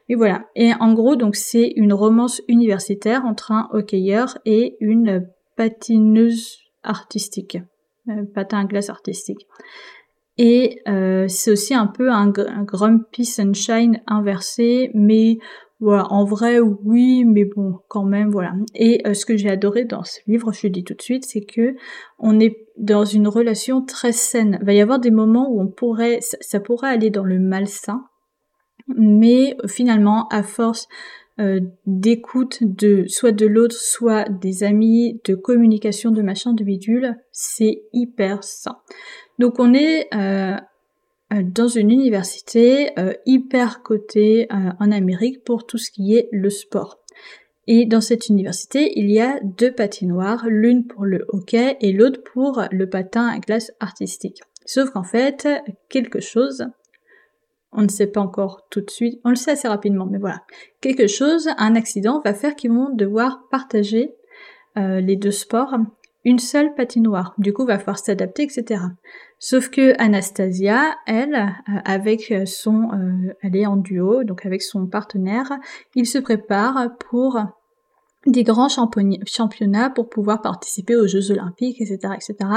Mais voilà. Et en gros, donc c'est une romance universitaire entre un hockeyeur et une patineuse artistique, euh, patin à glace artistique. Et euh, c'est aussi un peu un, un, Grumpy Sunshine inversé, mais voilà, en vrai, oui, mais bon, quand même, voilà. Et euh, ce que j'ai adoré dans ce livre, je le dis tout de suite, c'est que on est dans une relation très saine. Il va y avoir des moments où on pourrait, ça, pourrait aller dans le malsain, mais finalement, à force euh, d'écoute de soit de l'autre, soit des amis, de communication, de machin, de bidule, c'est hyper sain. Donc on est euh, euh, dans une université hyper cotée en Amérique pour tout ce qui est le sport. Et dans cette université, il y a deux patinoires, l'une pour le hockey et l'autre pour le patin à glace artistique. Sauf qu'en fait, quelque chose on ne sait pas encore tout de suite, on le sait assez rapidement, mais voilà. Quelque chose, un accident va faire qu'ils vont devoir partager euh, les deux sports une seule patinoire. Du coup, va falloir s'adapter, etc. Sauf que Anastasia, elle, euh, avec son, euh, elle est en duo, donc avec son partenaire, il se prépare pour des grands championnats pour pouvoir participer aux Jeux Olympiques, etc., etc.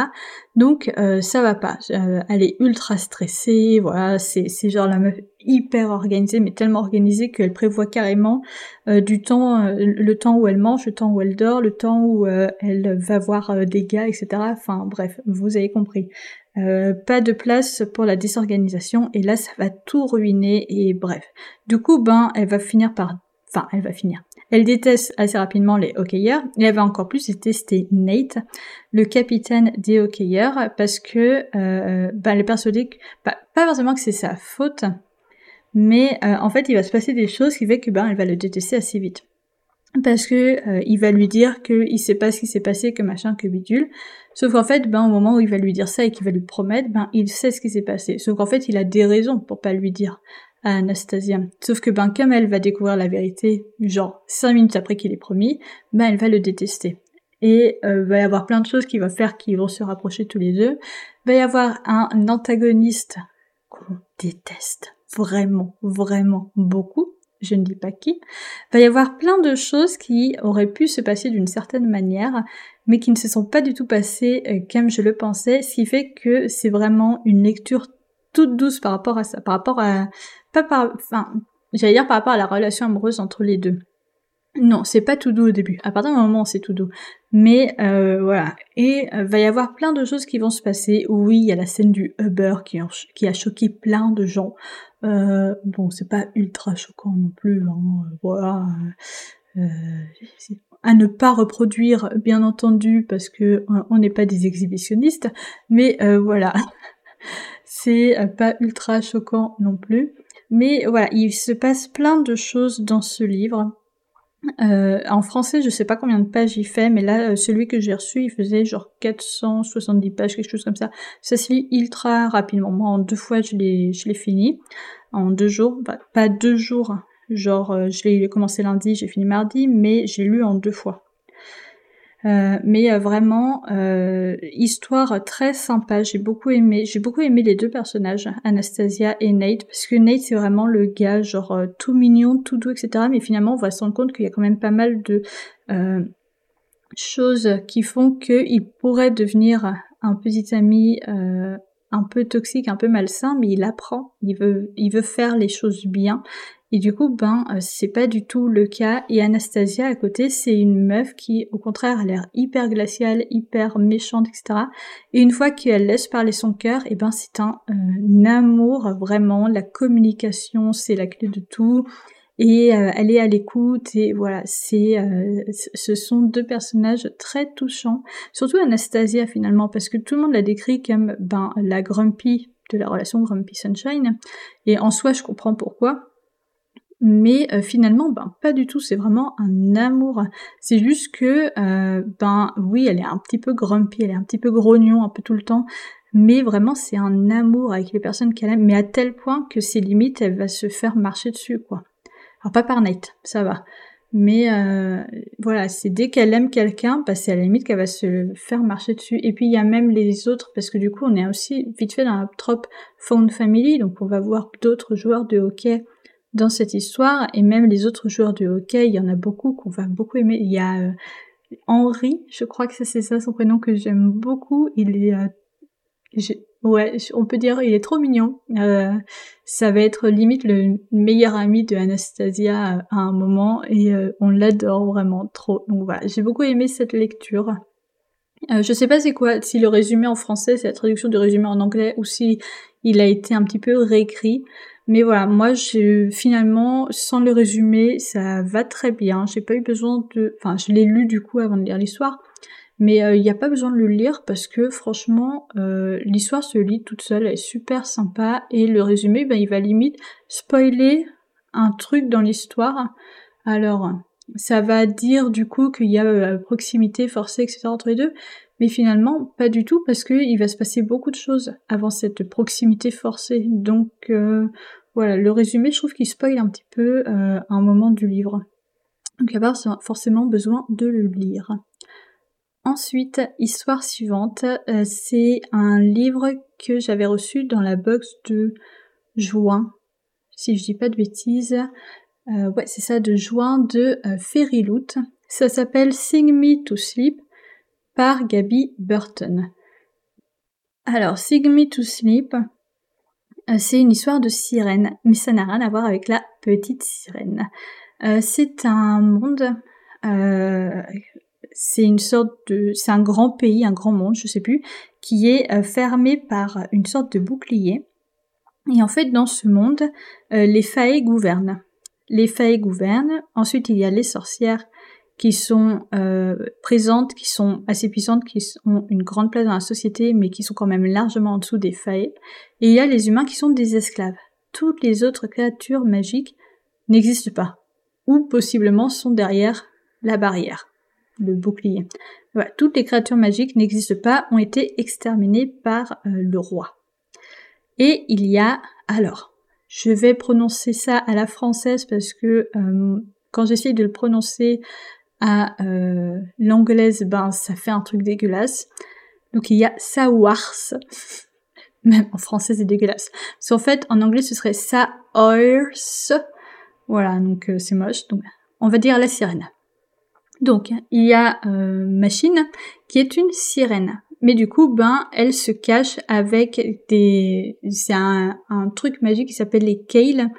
Donc euh, ça va pas. Euh, elle est ultra stressée, voilà, c'est genre la meuf hyper organisée, mais tellement organisée qu'elle prévoit carrément euh, du temps, le temps où elle mange, le temps où elle dort, le temps où elle va voir des gars, etc. Enfin bref, vous avez compris. pas de place pour la désorganisation et là ça va tout ruiner et bref. Du coup ben elle va finir par enfin elle va finir. Elle déteste assez rapidement les hockeyeurs et elle va encore plus détester Nate, le capitaine des hockeyeurs, parce que euh, bah, elle est persuadée que, pas forcément que c'est sa faute, mais euh, en fait il va se passer des choses qui fait que ben elle va le détester assez vite. Parce que euh, il va lui dire qu'il sait pas ce qui s'est passé, que machin, que bidule. Sauf qu'en fait, ben au moment où il va lui dire ça et qu'il va lui promettre, ben il sait ce qui s'est passé. Sauf qu'en fait, il a des raisons pour pas lui dire à Anastasia. Sauf que ben comme elle va découvrir la vérité, genre cinq minutes après qu'il est promis, ben elle va le détester. Et euh, va y avoir plein de choses qui vont faire qu'ils vont se rapprocher tous les deux. Va y avoir un antagoniste qu'on déteste vraiment, vraiment beaucoup. Je ne dis pas qui. Va y avoir plein de choses qui auraient pu se passer d'une certaine manière, mais qui ne se sont pas du tout passées euh, comme je le pensais, ce qui fait que c'est vraiment une lecture toute douce par rapport à ça, par rapport à pas par, enfin, j'allais dire par rapport à la relation amoureuse entre les deux. Non, c'est pas tout doux au début. À partir d'un moment, c'est tout doux. Mais euh, voilà. Et euh, va y avoir plein de choses qui vont se passer. Oui, il y a la scène du Uber qui, a choqué plein de gens. Euh, bon, c'est pas ultra choquant non plus. Hein, voilà. Euh, à ne pas reproduire, bien entendu, parce que on n'est pas des exhibitionnistes. Mais voilà. c'est pas ultra choquant non plus. Mais voilà, il se passe plein de choses dans ce livre. Euh, en français, je sais pas combien de pages il fait, mais là, euh, celui que j'ai reçu, il faisait genre 470 pages, quelque chose comme ça. Ça se lit ultra rapidement. Moi, en deux fois, je l'ai, je l'ai fini. En deux jours, bah, pas deux jours. Genre, euh, je l'ai commencé lundi, j'ai fini mardi, mais j'ai lu en deux fois. Euh, mais euh, vraiment euh, histoire très sympa. J'ai beaucoup aimé, j'ai beaucoup aimé les deux personnages, Anastasia et Nate, parce que Nate c'est vraiment le gars genre tout mignon, tout doux, etc. Mais finalement on va se rendre compte qu'il y a quand même pas mal de choses qui font qu'il pourrait devenir un petit ami un peu toxique, un peu malsain, mais il apprend, il veut, il veut faire les choses bien et du coup, ben, euh, c'est pas du tout le cas. Et Anastasia, à côté, c'est une meuf qui, au contraire, a l'air hyper glaciale, hyper méchante, etc. Et une fois qu'elle laisse parler son cœur, et ben, c'est un, euh, amour, vraiment. La communication, c'est la clé de tout. Et euh, elle est à l'écoute et voilà, c'est, ce sont deux personnages très touchants. Surtout Anastasia finalement, parce que tout le monde la décrit comme ben la grumpy de la relation Grumpy Sunshine. Et en soi, je comprends pourquoi. Mais euh, finalement ben pas du tout. C'est vraiment un amour. C'est juste que euh, ben oui elle est un petit peu grumpy elle est un petit peu grognon un peu tout le temps. Mais vraiment c'est un amour avec les personnes qu'elle aime mais à tel point que ses limites elle va se faire marcher dessus quoi alors pas par night ça va mais euh, voilà c'est dès qu'elle aime quelqu'un bah, c'est à la limite qu'elle va se faire marcher dessus et puis il y a même les autres parce que du coup on est aussi vite fait dans la trope found family donc on va voir d'autres joueurs de hockey dans cette histoire, et même les autres joueurs de hockey, il y en a beaucoup qu'on va beaucoup aimer. Il y a euh, Henri, je crois que c'est ça son prénom que j'aime beaucoup. Il est, euh, ouais, on peut dire, il est trop mignon. Euh, ça va être limite le meilleur ami de Anastasia à un moment, et on l'adore vraiment trop. Donc voilà, j'ai beaucoup aimé cette lecture. je sais pas c'est quoi, si le résumé en français c'est la traduction du résumé en anglais ou si il a été un petit peu réécrit. Mais voilà, moi, j'ai finalement, sans le résumé, ça va très bien. J'ai pas eu besoin de, enfin, je l'ai lu du coup avant de lire l'histoire, mais il n'y a pas besoin de le lire parce que franchement, l'histoire se lit toute seule, elle est super sympa et le résumé, ben, il va limite spoiler un truc dans l'histoire. Alors, ça va dire du coup qu'il y a euh, proximité forcée, etc. entre les deux, mais finalement pas du tout parce qu'il va se passer beaucoup de choses avant cette proximité forcée. Donc euh, voilà, le résumé, je trouve qu'il spoil un petit peu euh, un moment du livre. Donc il a pas forcément besoin de le lire. Ensuite, histoire suivante, c'est un livre que j'avais reçu dans la box de juin, si je dis pas de bêtises. Euh, ouais, c'est ça, de juin de euh, Fairy Loot. Ça s'appelle Sing Me to Sleep par Gabby Burton. Alors, Sing Me to Sleep, euh, c'est une histoire de sirène, mais ça n'a rien à voir avec la petite sirène. c'est un monde, c'est une sorte de, c'est un grand pays, un grand monde, je sais plus, qui est fermé par une sorte de bouclier. Et en fait, dans ce monde, les failles gouvernent les fées gouvernent. Ensuite, il y a les sorcières qui sont euh, présentes, qui sont assez puissantes, qui ont une grande place dans la société, mais qui sont quand même largement en dessous des fées. Et il y a les humains qui sont des esclaves. Toutes les autres créatures magiques n'existent pas, ou possiblement sont derrière la barrière, le bouclier. Voilà, toutes les créatures magiques n'existent pas, ont été exterminées par euh, le roi. Et il y a alors je vais prononcer ça à la française parce que euh, quand j'essaye de le prononcer à euh, l'anglaise, ben ça fait un truc dégueulasse. Donc il y a Sawars. Même en français c'est dégueulasse. Parce qu'en fait en anglais ce serait Saors. Voilà, donc euh, c'est moche. Donc on va dire la sirène. Donc il y a Machine qui est une sirène mais du coup, ben, elle se cache avec des, c'est un, truc magique qui s'appelle les Kale,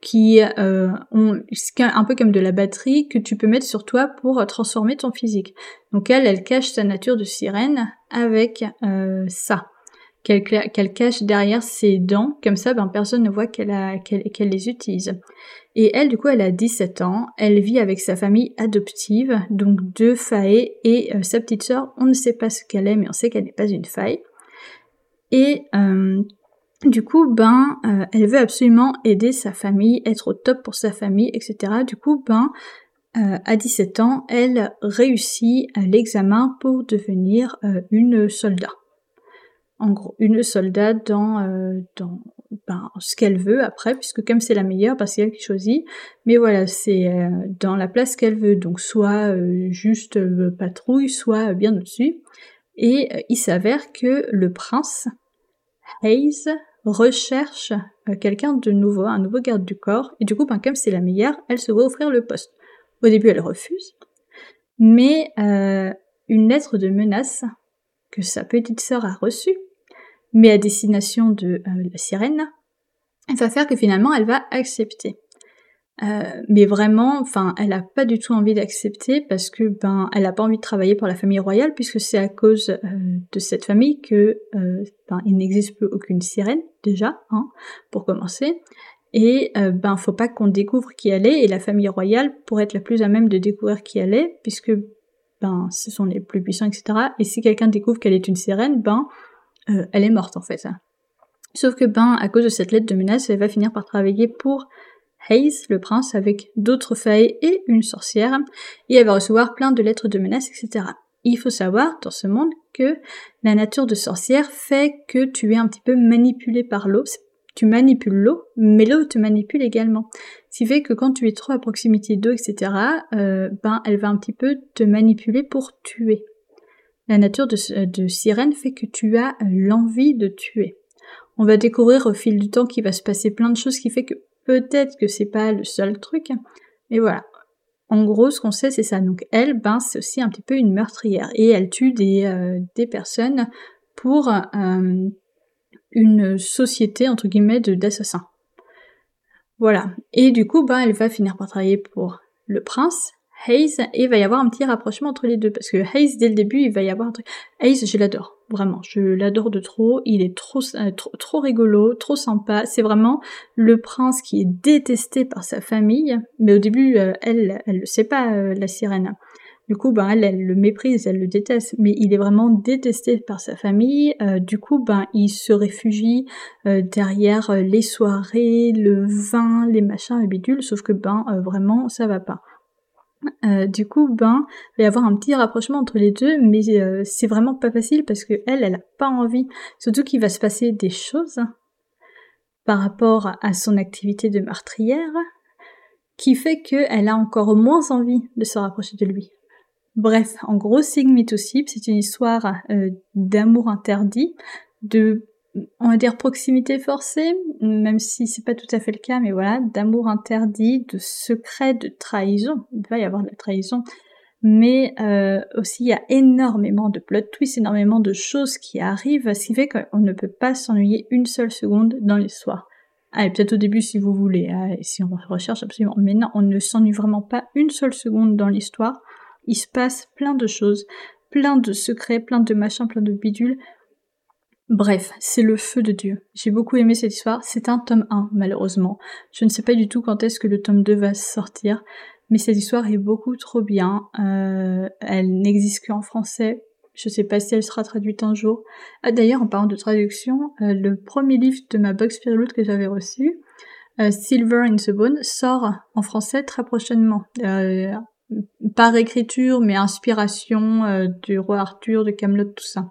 qui euh, ont, un peu comme de la batterie que tu peux mettre sur toi pour transformer ton physique. Donc elle, elle cache sa nature de sirène avec euh, ça qu'elle cache derrière ses dents, comme ça ben, personne ne voit qu'elle qu'elle les utilise. Et elle, du coup, elle a 17 ans, elle vit avec sa famille adoptive, donc deux failles et euh, sa petite sœur, on ne sait pas ce qu'elle est, mais on sait qu'elle n'est pas une faille. Et euh, du coup, ben, euh, elle veut absolument aider sa famille, être au top pour sa famille, etc. Du coup, ben, à 17 ans, elle réussit l'examen pour devenir une soldat en gros une soldat dans, euh, dans ben, ce qu'elle veut après, puisque comme c'est la meilleure, ben, c'est elle qui choisit. Mais voilà, c'est euh, dans la place qu'elle veut, donc soit euh, juste patrouille, soit bien au-dessus. Et il s'avère que le prince, Hayes, recherche quelqu'un de nouveau, un nouveau garde du corps, et du coup, ben, comme c'est la meilleure, elle se voit offrir le poste. Au début, elle refuse, mais une lettre de menace que sa petite sœur a reçue mais à destination de euh, la sirène, elle va faire que finalement elle va accepter. Euh, mais vraiment, enfin, elle a pas du tout envie d'accepter parce que ben, elle a pas envie de travailler pour la famille royale puisque c'est à cause euh, de cette famille que ben, il n'existe plus aucune sirène déjà, hein, pour commencer. Et ben, faut pas qu'on découvre qui elle est et la famille royale pour être la plus à même de découvrir qui elle est puisque ben, ce sont les plus puissants, etc. Et si quelqu'un découvre qu'elle est une sirène, ben, euh, elle est morte en fait. Sauf que ben, à cause de cette lettre de menace, elle va finir par travailler pour Hayes, le prince, avec d'autres fées et une sorcière, et elle va recevoir plein de lettres de menace, etc. Il faut savoir, dans ce monde, que la nature de sorcière fait que tu es un petit peu manipulé par l'eau. Tu manipules l'eau, mais l'eau te manipule également. Ce qui fait que quand tu es trop à proximité d'eau, etc., euh, ben, elle va un petit peu te manipuler pour tuer. La nature de, sirène fait que tu as l'envie de tuer. On va découvrir au fil du temps qu'il va se passer plein de choses qui fait que peut-être que c'est pas le seul truc. Mais voilà. En gros, ce qu'on sait, c'est ça. Donc elle, ben, c'est aussi un petit peu une meurtrière. Et elle tue des, euh, personnes pour euh, une société, entre guillemets, d'assassins. Voilà. Et du coup, ben, elle va finir par travailler pour le prince, Hayes et il va y avoir un petit rapprochement entre les deux parce que Hayes dès le début il va y avoir un truc. Hayes je l'adore vraiment, je l'adore de trop. Il est trop, euh, trop, trop rigolo, trop sympa. C'est vraiment le prince qui est détesté par sa famille, mais au début euh, elle elle le sait pas euh, la sirène. Du coup, ben, elle, elle le méprise, elle le déteste, mais il est vraiment détesté par sa famille. du coup, ben, il se réfugie derrière les soirées, le vin, les machins, les bidules, sauf que ben, vraiment, ça va pas. Euh, du coup, ben, il va y avoir un petit rapprochement entre les deux, mais euh, c'est vraiment pas facile parce que elle, elle a pas envie. Surtout qu'il va se passer des choses par rapport à son activité de meurtrière qui fait qu'elle a encore moins envie de se rapprocher de lui. Bref, en gros, Sig c'est une histoire euh, d'amour interdit, de on va dire proximité forcée, même si c'est pas tout à fait le cas, mais voilà, d'amour interdit, de secret, de trahison. Il va y avoir de la trahison. Mais euh, aussi, il y a énormément de plot twists, énormément de choses qui arrivent, ce qui fait qu'on ne peut pas s'ennuyer une seule seconde dans l'histoire. Ah, et peut-être au début si vous voulez, hein, si on recherche absolument. Mais non, on ne s'ennuie vraiment pas une seule seconde dans l'histoire. Il se passe plein de choses, plein de secrets, plein de machins, plein de bidules. Bref, c'est le feu de Dieu. J'ai beaucoup aimé cette histoire. C'est un tome 1, malheureusement. Je ne sais pas du tout quand est-ce que le tome 2 va sortir, mais cette histoire est beaucoup trop bien. Euh, elle n'existe qu'en français. Je ne sais pas si elle sera traduite un jour. Ah, d'ailleurs, en parlant de traduction, euh, le premier livre de ma box Spirit que j'avais reçu, euh, Silver in the Bone, sort en français très prochainement par écriture, mais inspiration euh, du roi Arthur, de Camelot, tout ça.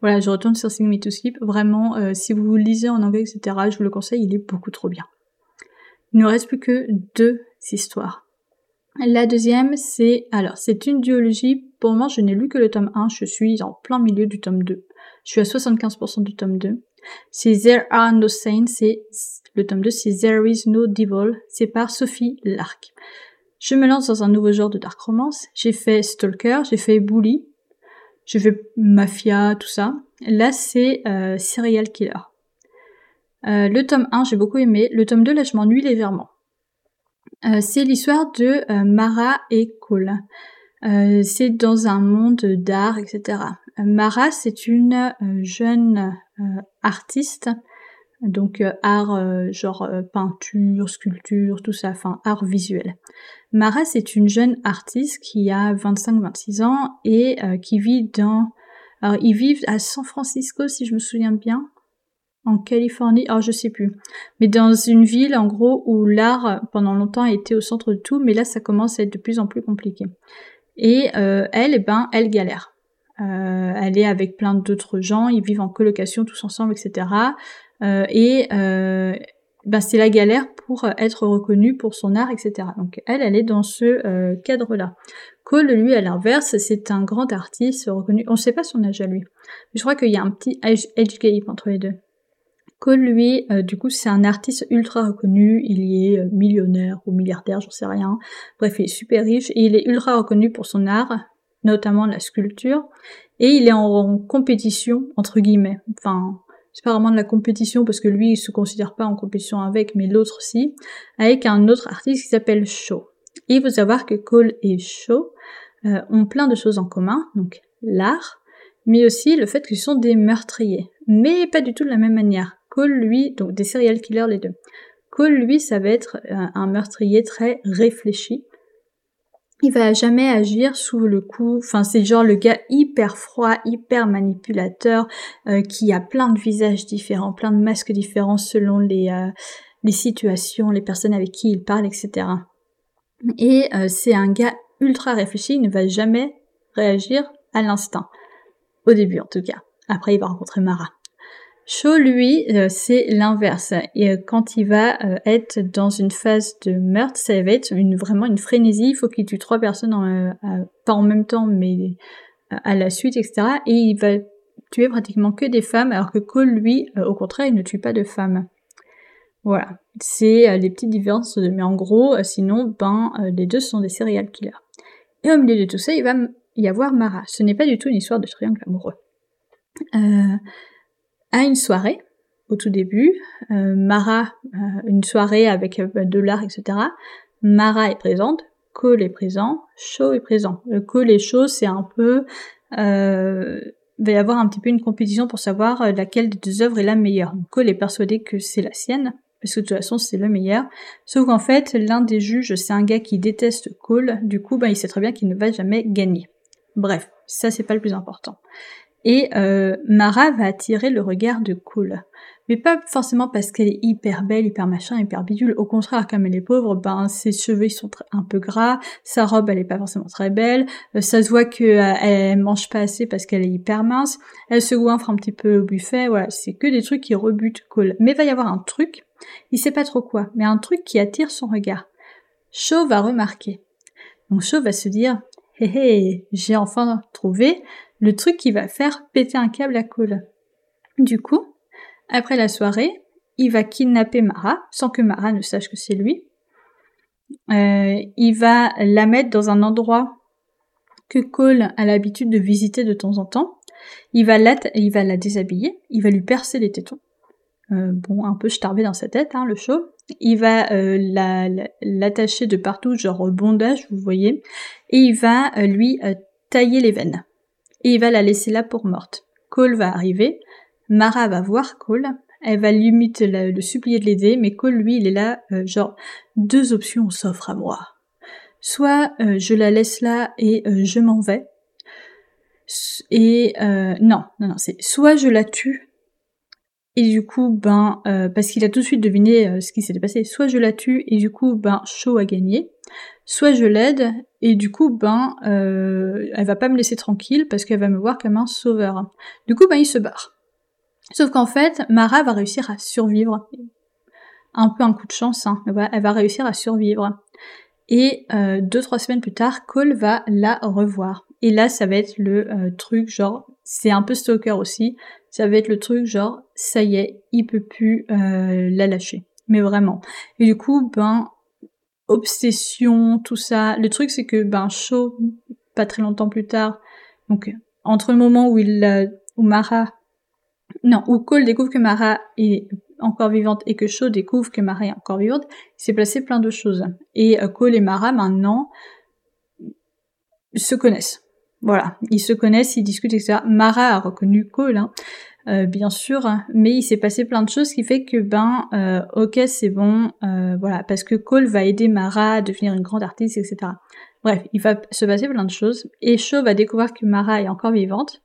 Voilà, je retourne sur Sing Me to Sleep. Vraiment, euh, si vous lisez en anglais, etc., je vous le conseille, il est beaucoup trop bien. Il ne reste plus que deux histoires. La deuxième, c'est, alors, c'est une duologie. Pour le moment, je n'ai lu que le tome 1, je suis en plein milieu du tome 2. Je suis à 75% du tome 2. C'est There Are No Saints, c'est, le tome 2, c'est There Is No Devil, c'est par Sophie Lark. Je me lance dans un nouveau genre de dark romance. J'ai fait Stalker, j'ai fait Bully, j'ai fait Mafia, tout ça. Là, c'est euh, Serial Killer. Euh, le tome 1, j'ai beaucoup aimé. Le tome 2, là, je m'ennuie légèrement. Euh, c'est l'histoire de Mara et Cole. c'est dans un monde d'art, etc. Mara, c'est une jeune artiste donc euh, art euh, genre euh, peinture, sculpture, tout ça, enfin art visuel. Mara c'est une jeune artiste qui a 25-26 ans et qui vit dans... Alors ils vivent à San Francisco si je me souviens bien, en Californie, alors je sais plus, mais dans une ville en gros où l'art pendant longtemps été au centre de tout, mais là ça commence à être de plus en plus compliqué. Et elle, eh ben, elle galère. elle est avec plein d'autres gens, ils vivent en colocation tous ensemble, etc. Euh, et euh, bah, c'est la galère pour être reconnue pour son art, etc. Donc elle, elle est dans ce euh, cadre-là. Cole, lui, à l'inverse, c'est un grand artiste reconnu. On ne sait pas son âge à lui. Mais je crois qu'il y a un petit age, gap entre les deux. Cole, lui, du coup, c'est un artiste ultra reconnu. Il est millionnaire ou milliardaire, j'en sais rien. Bref, il est super riche et il est ultra reconnu pour son art, notamment la sculpture. Et il est en compétition, entre guillemets. Enfin, c'est pas vraiment de la compétition parce que lui il se considère pas en compétition avec, mais l'autre aussi, avec un autre artiste qui s'appelle Shaw. Et il faut savoir que Cole et Shaw euh, ont plein de choses en commun, donc l'art, mais aussi le fait qu'ils sont des meurtriers, mais pas du tout de la même manière. Cole, lui, donc des serial killers les deux. Cole, lui, ça va être un meurtrier très réfléchi, il va jamais agir sous le coup. Enfin, c'est genre le gars hyper froid, hyper manipulateur, euh, qui a plein de visages différents, plein de masques différents selon les, euh, les situations, les personnes avec qui il parle, etc. Et euh, c'est un gars ultra réfléchi, il ne va jamais réagir à l'instinct. Au début, en tout cas. Après, il va rencontrer Mara. Shaw, lui, euh, c'est l'inverse. Et euh, quand il va euh, être dans une phase de meurtre, ça va être vraiment une frénésie. Il faut qu'il tue trois personnes, pas en même temps, mais à la suite, etc. Et il va tuer pratiquement que des femmes, alors que Cole, lui, au contraire, il ne tue pas de femmes. Voilà, c'est les petites différences. Mais en gros, sinon, ben, les deux sont des serial killers. Et au milieu de tout ça, il va y avoir Mara. Ce n'est pas du tout une histoire de triangle amoureux. À une soirée au tout début. Euh, Mara, euh, une soirée avec euh, de etc. Mara est présente, Cole est présent, Shaw est présent. Le Cole et Shaw, c'est un peu... Euh, va y avoir un petit peu une compétition pour savoir euh, laquelle des deux œuvres est la meilleure. Cole est persuadé que c'est la sienne, parce que de toute façon c'est le meilleur. Sauf qu'en fait, l'un des juges, c'est un gars qui déteste Cole, du coup, ben, il sait très bien qu'il ne va jamais gagner. Bref, ça c'est pas le plus important. Et euh, Mara va attirer le regard de Cole mais pas forcément parce qu'elle est hyper belle, hyper machin, hyper bidule. Au contraire, comme elle est pauvre, ben ses cheveux ils sont un peu gras, sa robe elle est pas forcément très belle, euh, ça se voit que euh, elle mange pas assez parce qu'elle est hyper mince, elle se goinfre un petit peu au buffet, voilà, c'est que des trucs qui rebutent Cole. Mais va y avoir un truc, il sait pas trop quoi, mais un truc qui attire son regard. Shaw va remarquer. Donc Shaw va se dire, hé hé, j'ai enfin trouvé le truc qui va faire péter un câble à Cole. Du coup, après la soirée, il va kidnapper Mara, sans que Mara ne sache que c'est lui. Euh, il va la mettre dans un endroit que Cole a l'habitude de visiter de temps en temps. Il va la, il va la déshabiller, il va lui percer les tétons. Euh, bon, un peu starbé dans sa tête, hein, le show. Il va euh, l'attacher de partout, genre bondage, vous voyez. Et il va lui tailler les veines. Et il va la laisser là pour morte. Cole va arriver, Mara va voir Cole, elle va limite le supplier de l'aider, mais Cole, lui, il est là, euh, genre, deux options s'offrent à moi. Soit euh, je la laisse là et euh, je m'en vais, et non, non, non, c'est soit je la tue, et du coup, ben, parce qu'il a tout de suite deviné ce qui s'était passé, soit je la tue, et du coup, ben, Shaw a gagné, soit je l'aide, et du coup, ben, elle va pas me laisser tranquille, parce qu'elle va me voir comme un sauveur. Du coup, ben, il se barre. Sauf qu'en fait, Mara va réussir à survivre. Un peu un coup de chance, hein. elle va réussir à survivre. Et euh, deux trois semaines plus tard, Cole va la revoir. Et là, ça va être le euh, truc genre, c'est un peu stalker aussi. Ça va être le truc genre, ça y est, il peut plus euh, la lâcher. Mais vraiment. Et du coup, ben obsession, tout ça. Le truc, c'est que ben Shaw, pas très longtemps plus tard, donc entre le moment où il, où Mara non, où Cole découvre que Mara est encore vivante et que Shaw découvre que Mara est encore vivante, il s'est passé plein de choses. Et euh, Cole et Mara maintenant se connaissent. Voilà, ils se connaissent, ils discutent, etc. Mara a reconnu Cole, hein, euh, bien sûr, mais il s'est passé plein de choses qui fait que ben, euh, ok, c'est bon, voilà, parce que Cole va aider Mara à devenir une grande artiste, etc. Bref, il va se passer plein de choses, et Shaw va découvrir que Mara est encore vivante,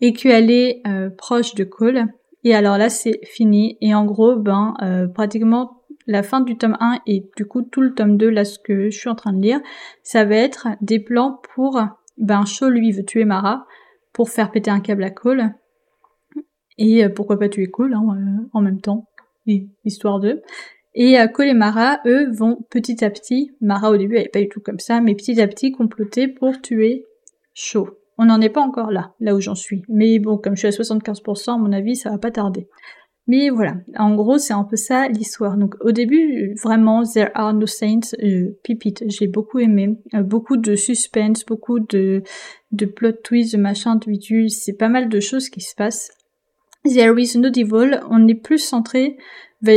et qu'elle est euh, proche de Cole. Et alors là, c'est fini. Et en gros, ben, euh, pratiquement la fin du tome 1 et du coup tout le tome 2, là, ce que je suis en train de lire, ça va être des plans pour, ben, Shaw, lui, veut tuer Mara pour faire péter un câble à Cole. Et euh, pourquoi pas tuer Cole hein, en même temps, histoire d'eux. Et Cole et Mara, eux, vont petit à petit, Mara au début elle est pas du tout comme ça, mais petit à petit comploter pour tuer Shaw. On n'en est pas encore là, là où j'en suis. Mais bon, comme je suis à 75%, à mon avis, ça va pas tarder. Mais voilà, en gros, c'est un peu ça l'histoire. Donc au début, vraiment, There Are No Saints, euh, j'ai beaucoup aimé. Euh, beaucoup de suspense, beaucoup de, de plot twist, de machin, de bidule, c'est pas mal de choses qui se passent. There is no devil, on est plus centré va,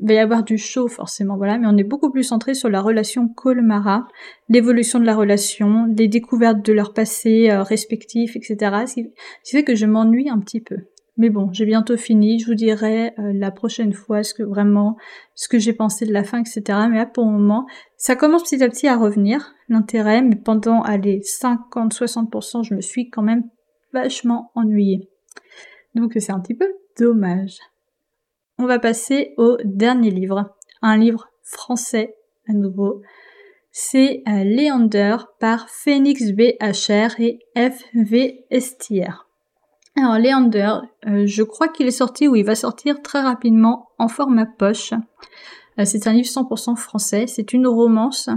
va y avoir du show forcément, voilà, mais on est beaucoup plus centré sur la relation Cole-Mara, l'évolution de la relation, les découvertes de leur passé euh, respectif, etc. Ce qui, fait que je m'ennuie un petit peu. Mais bon, j'ai bientôt fini, je vous dirai euh, la prochaine fois ce que vraiment, ce que j'ai pensé de la fin, etc. Mais là, pour le moment, ça commence petit à petit à revenir, l'intérêt, mais pendant, allez, 50-60%, je me suis quand même vachement ennuyée. Donc c'est un petit peu dommage on va passer au dernier livre, un livre français à nouveau. C'est euh, Léander par Phoenix BHR et FV Estière. Alors Léander, euh, je crois qu'il est sorti ou il va sortir très rapidement en format poche. Euh, c'est un livre 100% français, c'est une romance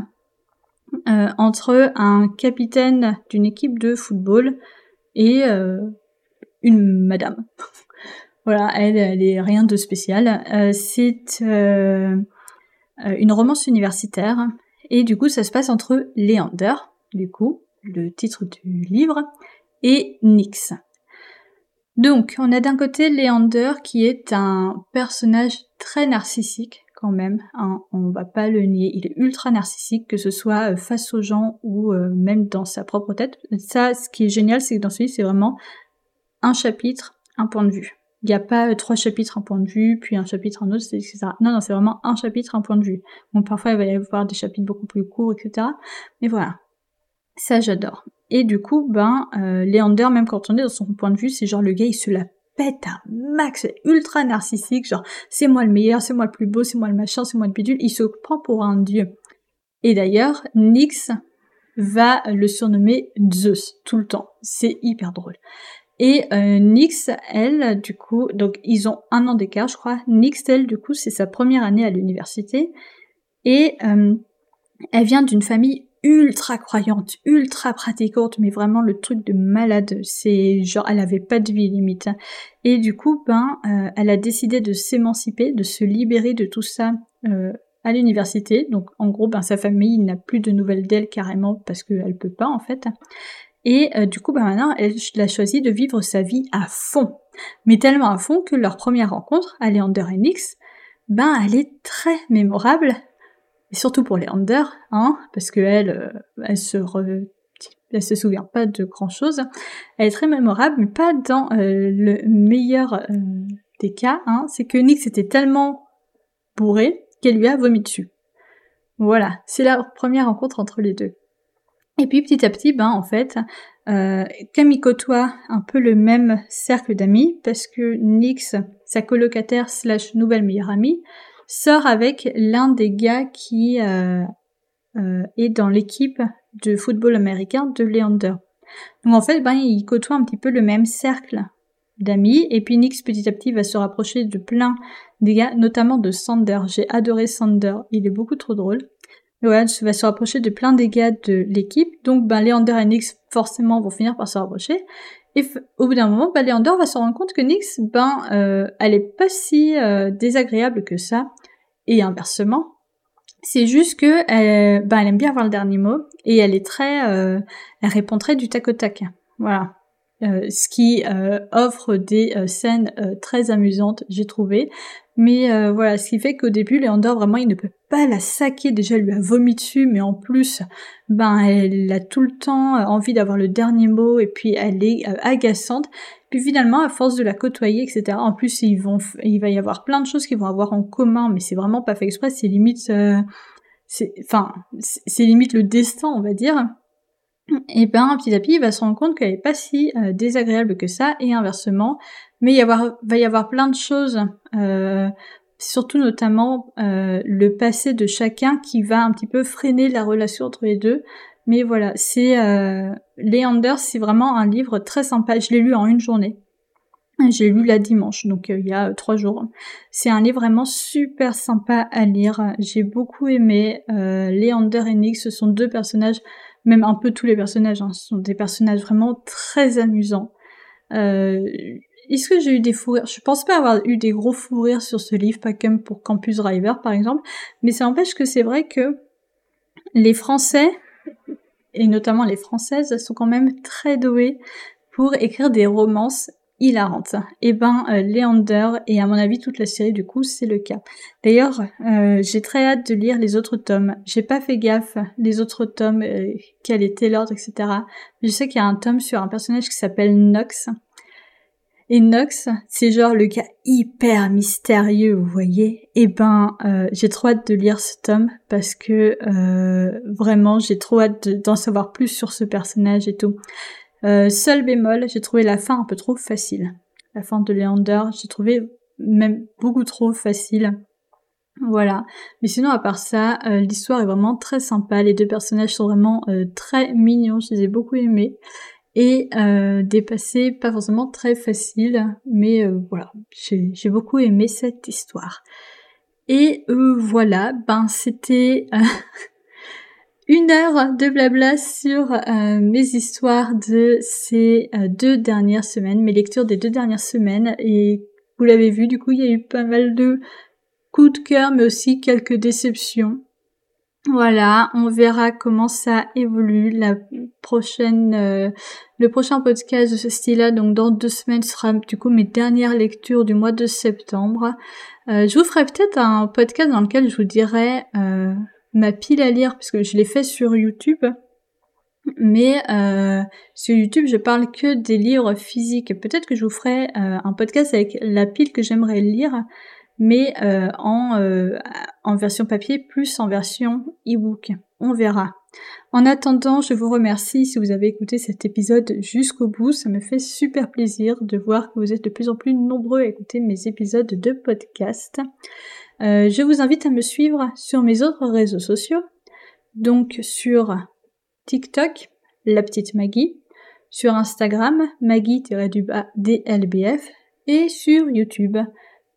entre un capitaine d'une équipe de football et une madame. Voilà, elle, elle est rien de spécial. Euh, c'est euh, euh, une romance universitaire et du coup ça se passe entre Léander, du coup, le titre du livre, et Nyx. Donc on a d'un côté Léander qui est un personnage très narcissique, quand même, hein, on va pas le nier. Il est ultra narcissique, que ce soit euh, face aux gens ou euh, même dans sa propre tête. Ça, ce qui est génial, c'est que dans ce livre, c'est vraiment un chapitre, un point de vue. Il n'y a pas euh, trois chapitres, un point de vue, puis un chapitre, un autre, etc. Non, non, c'est vraiment un chapitre, un point de vue. Bon, parfois, il va y avoir des chapitres beaucoup plus courts, etc. Mais voilà. Ça, j'adore. Et du coup, ben, euh, Léander, même quand on est dans son point de vue, c'est genre le gars, il se la pète un max, ultra narcissique, genre c'est moi le meilleur, c'est moi le plus beau, c'est moi le machin, c'est moi le bidule, il se prend pour un dieu. Et d'ailleurs, Nyx va le surnommer Zeus tout le temps. C'est hyper drôle. Et euh, Nyx, elle, du coup, donc ils ont un an d'écart, je crois. Nyx, elle, du coup, c'est sa première année à l'université. Et euh, elle vient d'une famille ultra croyante, ultra pratiquante, mais vraiment le truc de malade. C'est genre, elle avait pas de vie limite. Et du coup, ben, euh, elle a décidé de s'émanciper, de se libérer de tout ça euh, à l'université. Donc, en gros, ben, sa famille n'a plus de nouvelles d'elle carrément parce qu'elle peut pas en fait. Et euh, du coup, ben maintenant, elle a choisi de vivre sa vie à fond. Mais tellement à fond que leur première rencontre, à Leander et Nix, ben, elle est très mémorable et surtout pour les Under, hein, parce que elle, euh, elle se elle se souvient pas de grand chose. Elle est très mémorable, mais pas dans euh, le meilleur euh, des cas. Hein. C'est que Nick était tellement bourré qu'elle lui a vomi dessus. Voilà, c'est la première rencontre entre les deux. Et puis petit à petit, ben en fait, Camille côtoie un peu le même cercle d'amis parce que Nix, sa colocataire slash nouvelle meilleure amie, sort avec l'un des gars qui euh, euh, est dans l'équipe de football américain de Leander. Donc en fait, ben, il côtoie un petit peu le même cercle d'amis, et puis Nix petit à petit va se rapprocher de plein des gars, notamment de Sander. J'ai adoré Sander, il est beaucoup trop drôle. Et va se rapprocher de plein des gars de l'équipe, donc ben, Leander et Nix forcément vont finir par se rapprocher. Et au bout d'un moment, bah, Léandor va se rendre compte que Nyx, ben, euh, elle est pas si euh, désagréable que ça. Et inversement, c'est juste que elle, ben, elle aime bien avoir le dernier mot et elle est très, euh, elle répond très du tac au tac. Voilà. Euh, ce qui euh, offre des euh, scènes très amusantes, j'ai trouvé. Mais voilà, ce qui fait qu'au début, Léandor, vraiment, il ne peut pas la saquer. Déjà, elle lui a vomi dessus, mais en plus, ben, elle a tout le temps envie d'avoir le dernier mot, et puis elle est agaçante. Puis finalement, à force de la côtoyer, etc. En plus, ils vont, il va y avoir plein de choses qu'ils vont avoir en commun, mais c'est vraiment pas fait exprès. C'est limite, c'est, enfin, c'est limite le destin, on va dire et ben petit à petit il va se rendre compte qu'elle est pas si euh, désagréable que ça et inversement mais il va y avoir plein de choses euh, surtout notamment euh, le passé de chacun qui va un petit peu freiner la relation entre les deux mais voilà c'est Leander c'est vraiment un livre très sympa je l'ai lu en une journée j'ai lu la dimanche, donc il y a trois jours. C'est un livre vraiment super sympa à lire. J'ai beaucoup aimé. Leander et Nick, ce sont deux personnages même un peu tous les personnages, hein, sont des personnages vraiment très amusants. Euh, Est-ce que j'ai eu des fous rires? Je pense pas avoir eu des gros fous rires sur ce livre, pas comme pour Campus Driver par exemple, mais ça empêche que c'est vrai que les Français, et notamment les Françaises, sont quand même très doués pour écrire des romances hilarante. Et eh ben euh, Leander et à mon avis toute la série du coup c'est le cas. D'ailleurs euh, j'ai très hâte de lire les autres tomes. J'ai pas fait gaffe les autres tomes euh, quel était l'ordre etc. je sais qu'il y a un tome sur un personnage qui s'appelle Nox. Et Nox c'est genre le gars hyper mystérieux vous voyez. Eh ben euh, j'ai trop hâte de lire ce tome parce que vraiment j'ai trop hâte d'en savoir plus sur ce personnage et tout. Euh, seul bémol, j'ai trouvé la fin un peu trop facile. La fin de Leander, j'ai trouvé même beaucoup trop facile. Voilà. Mais sinon, à part ça, euh, l'histoire est vraiment très sympa. Les deux personnages sont vraiment euh, très mignons. Je les ai beaucoup aimés. Et dépassés, pas forcément très facile. Mais voilà, j'ai beaucoup aimé cette histoire. Et voilà, ben c'était une heure de blabla sur euh, mes histoires de ces euh, deux dernières semaines, mes lectures des deux dernières semaines. Et vous l'avez vu, du coup, il y a eu pas mal de coups de cœur, mais aussi quelques déceptions. Voilà, on verra comment ça évolue. La prochaine, euh, le prochain podcast de ce style-là, donc dans deux semaines, sera du coup mes dernières lectures du mois de septembre. Je vous ferai peut-être un podcast dans lequel je vous dirai ma pile à lire, puisque je l'ai fait sur YouTube. Mais sur YouTube, je parle que des livres physiques. Peut-être que je vous ferai un podcast avec la pile que j'aimerais lire mais euh, en, euh, en version papier plus en version e-book. On verra. En attendant, je vous remercie si vous avez écouté cet épisode jusqu'au bout. Ça me fait super plaisir de voir que vous êtes de plus en plus nombreux à écouter mes épisodes de podcast. Euh, je vous invite à me suivre sur mes autres réseaux sociaux. Donc sur TikTok, la petite Maggie, sur Instagram, Maggie-DLBF et sur YouTube,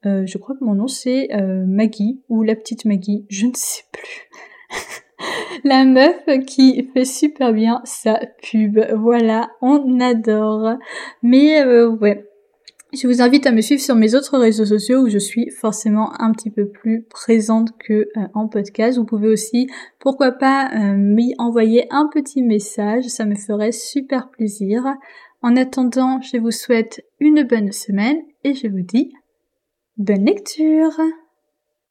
euh, je crois que mon nom c'est euh, Maggie ou la petite Maggie, je ne sais plus. la meuf qui fait super bien sa pub. Voilà, on adore. Mais euh, ouais. Je vous invite à me suivre sur mes autres réseaux sociaux où je suis forcément un petit peu plus présente que en podcast. Vous pouvez aussi, pourquoi pas, m'y envoyer un petit message, ça me ferait super plaisir. En attendant, je vous souhaite une bonne semaine et je vous dis Bonne lecture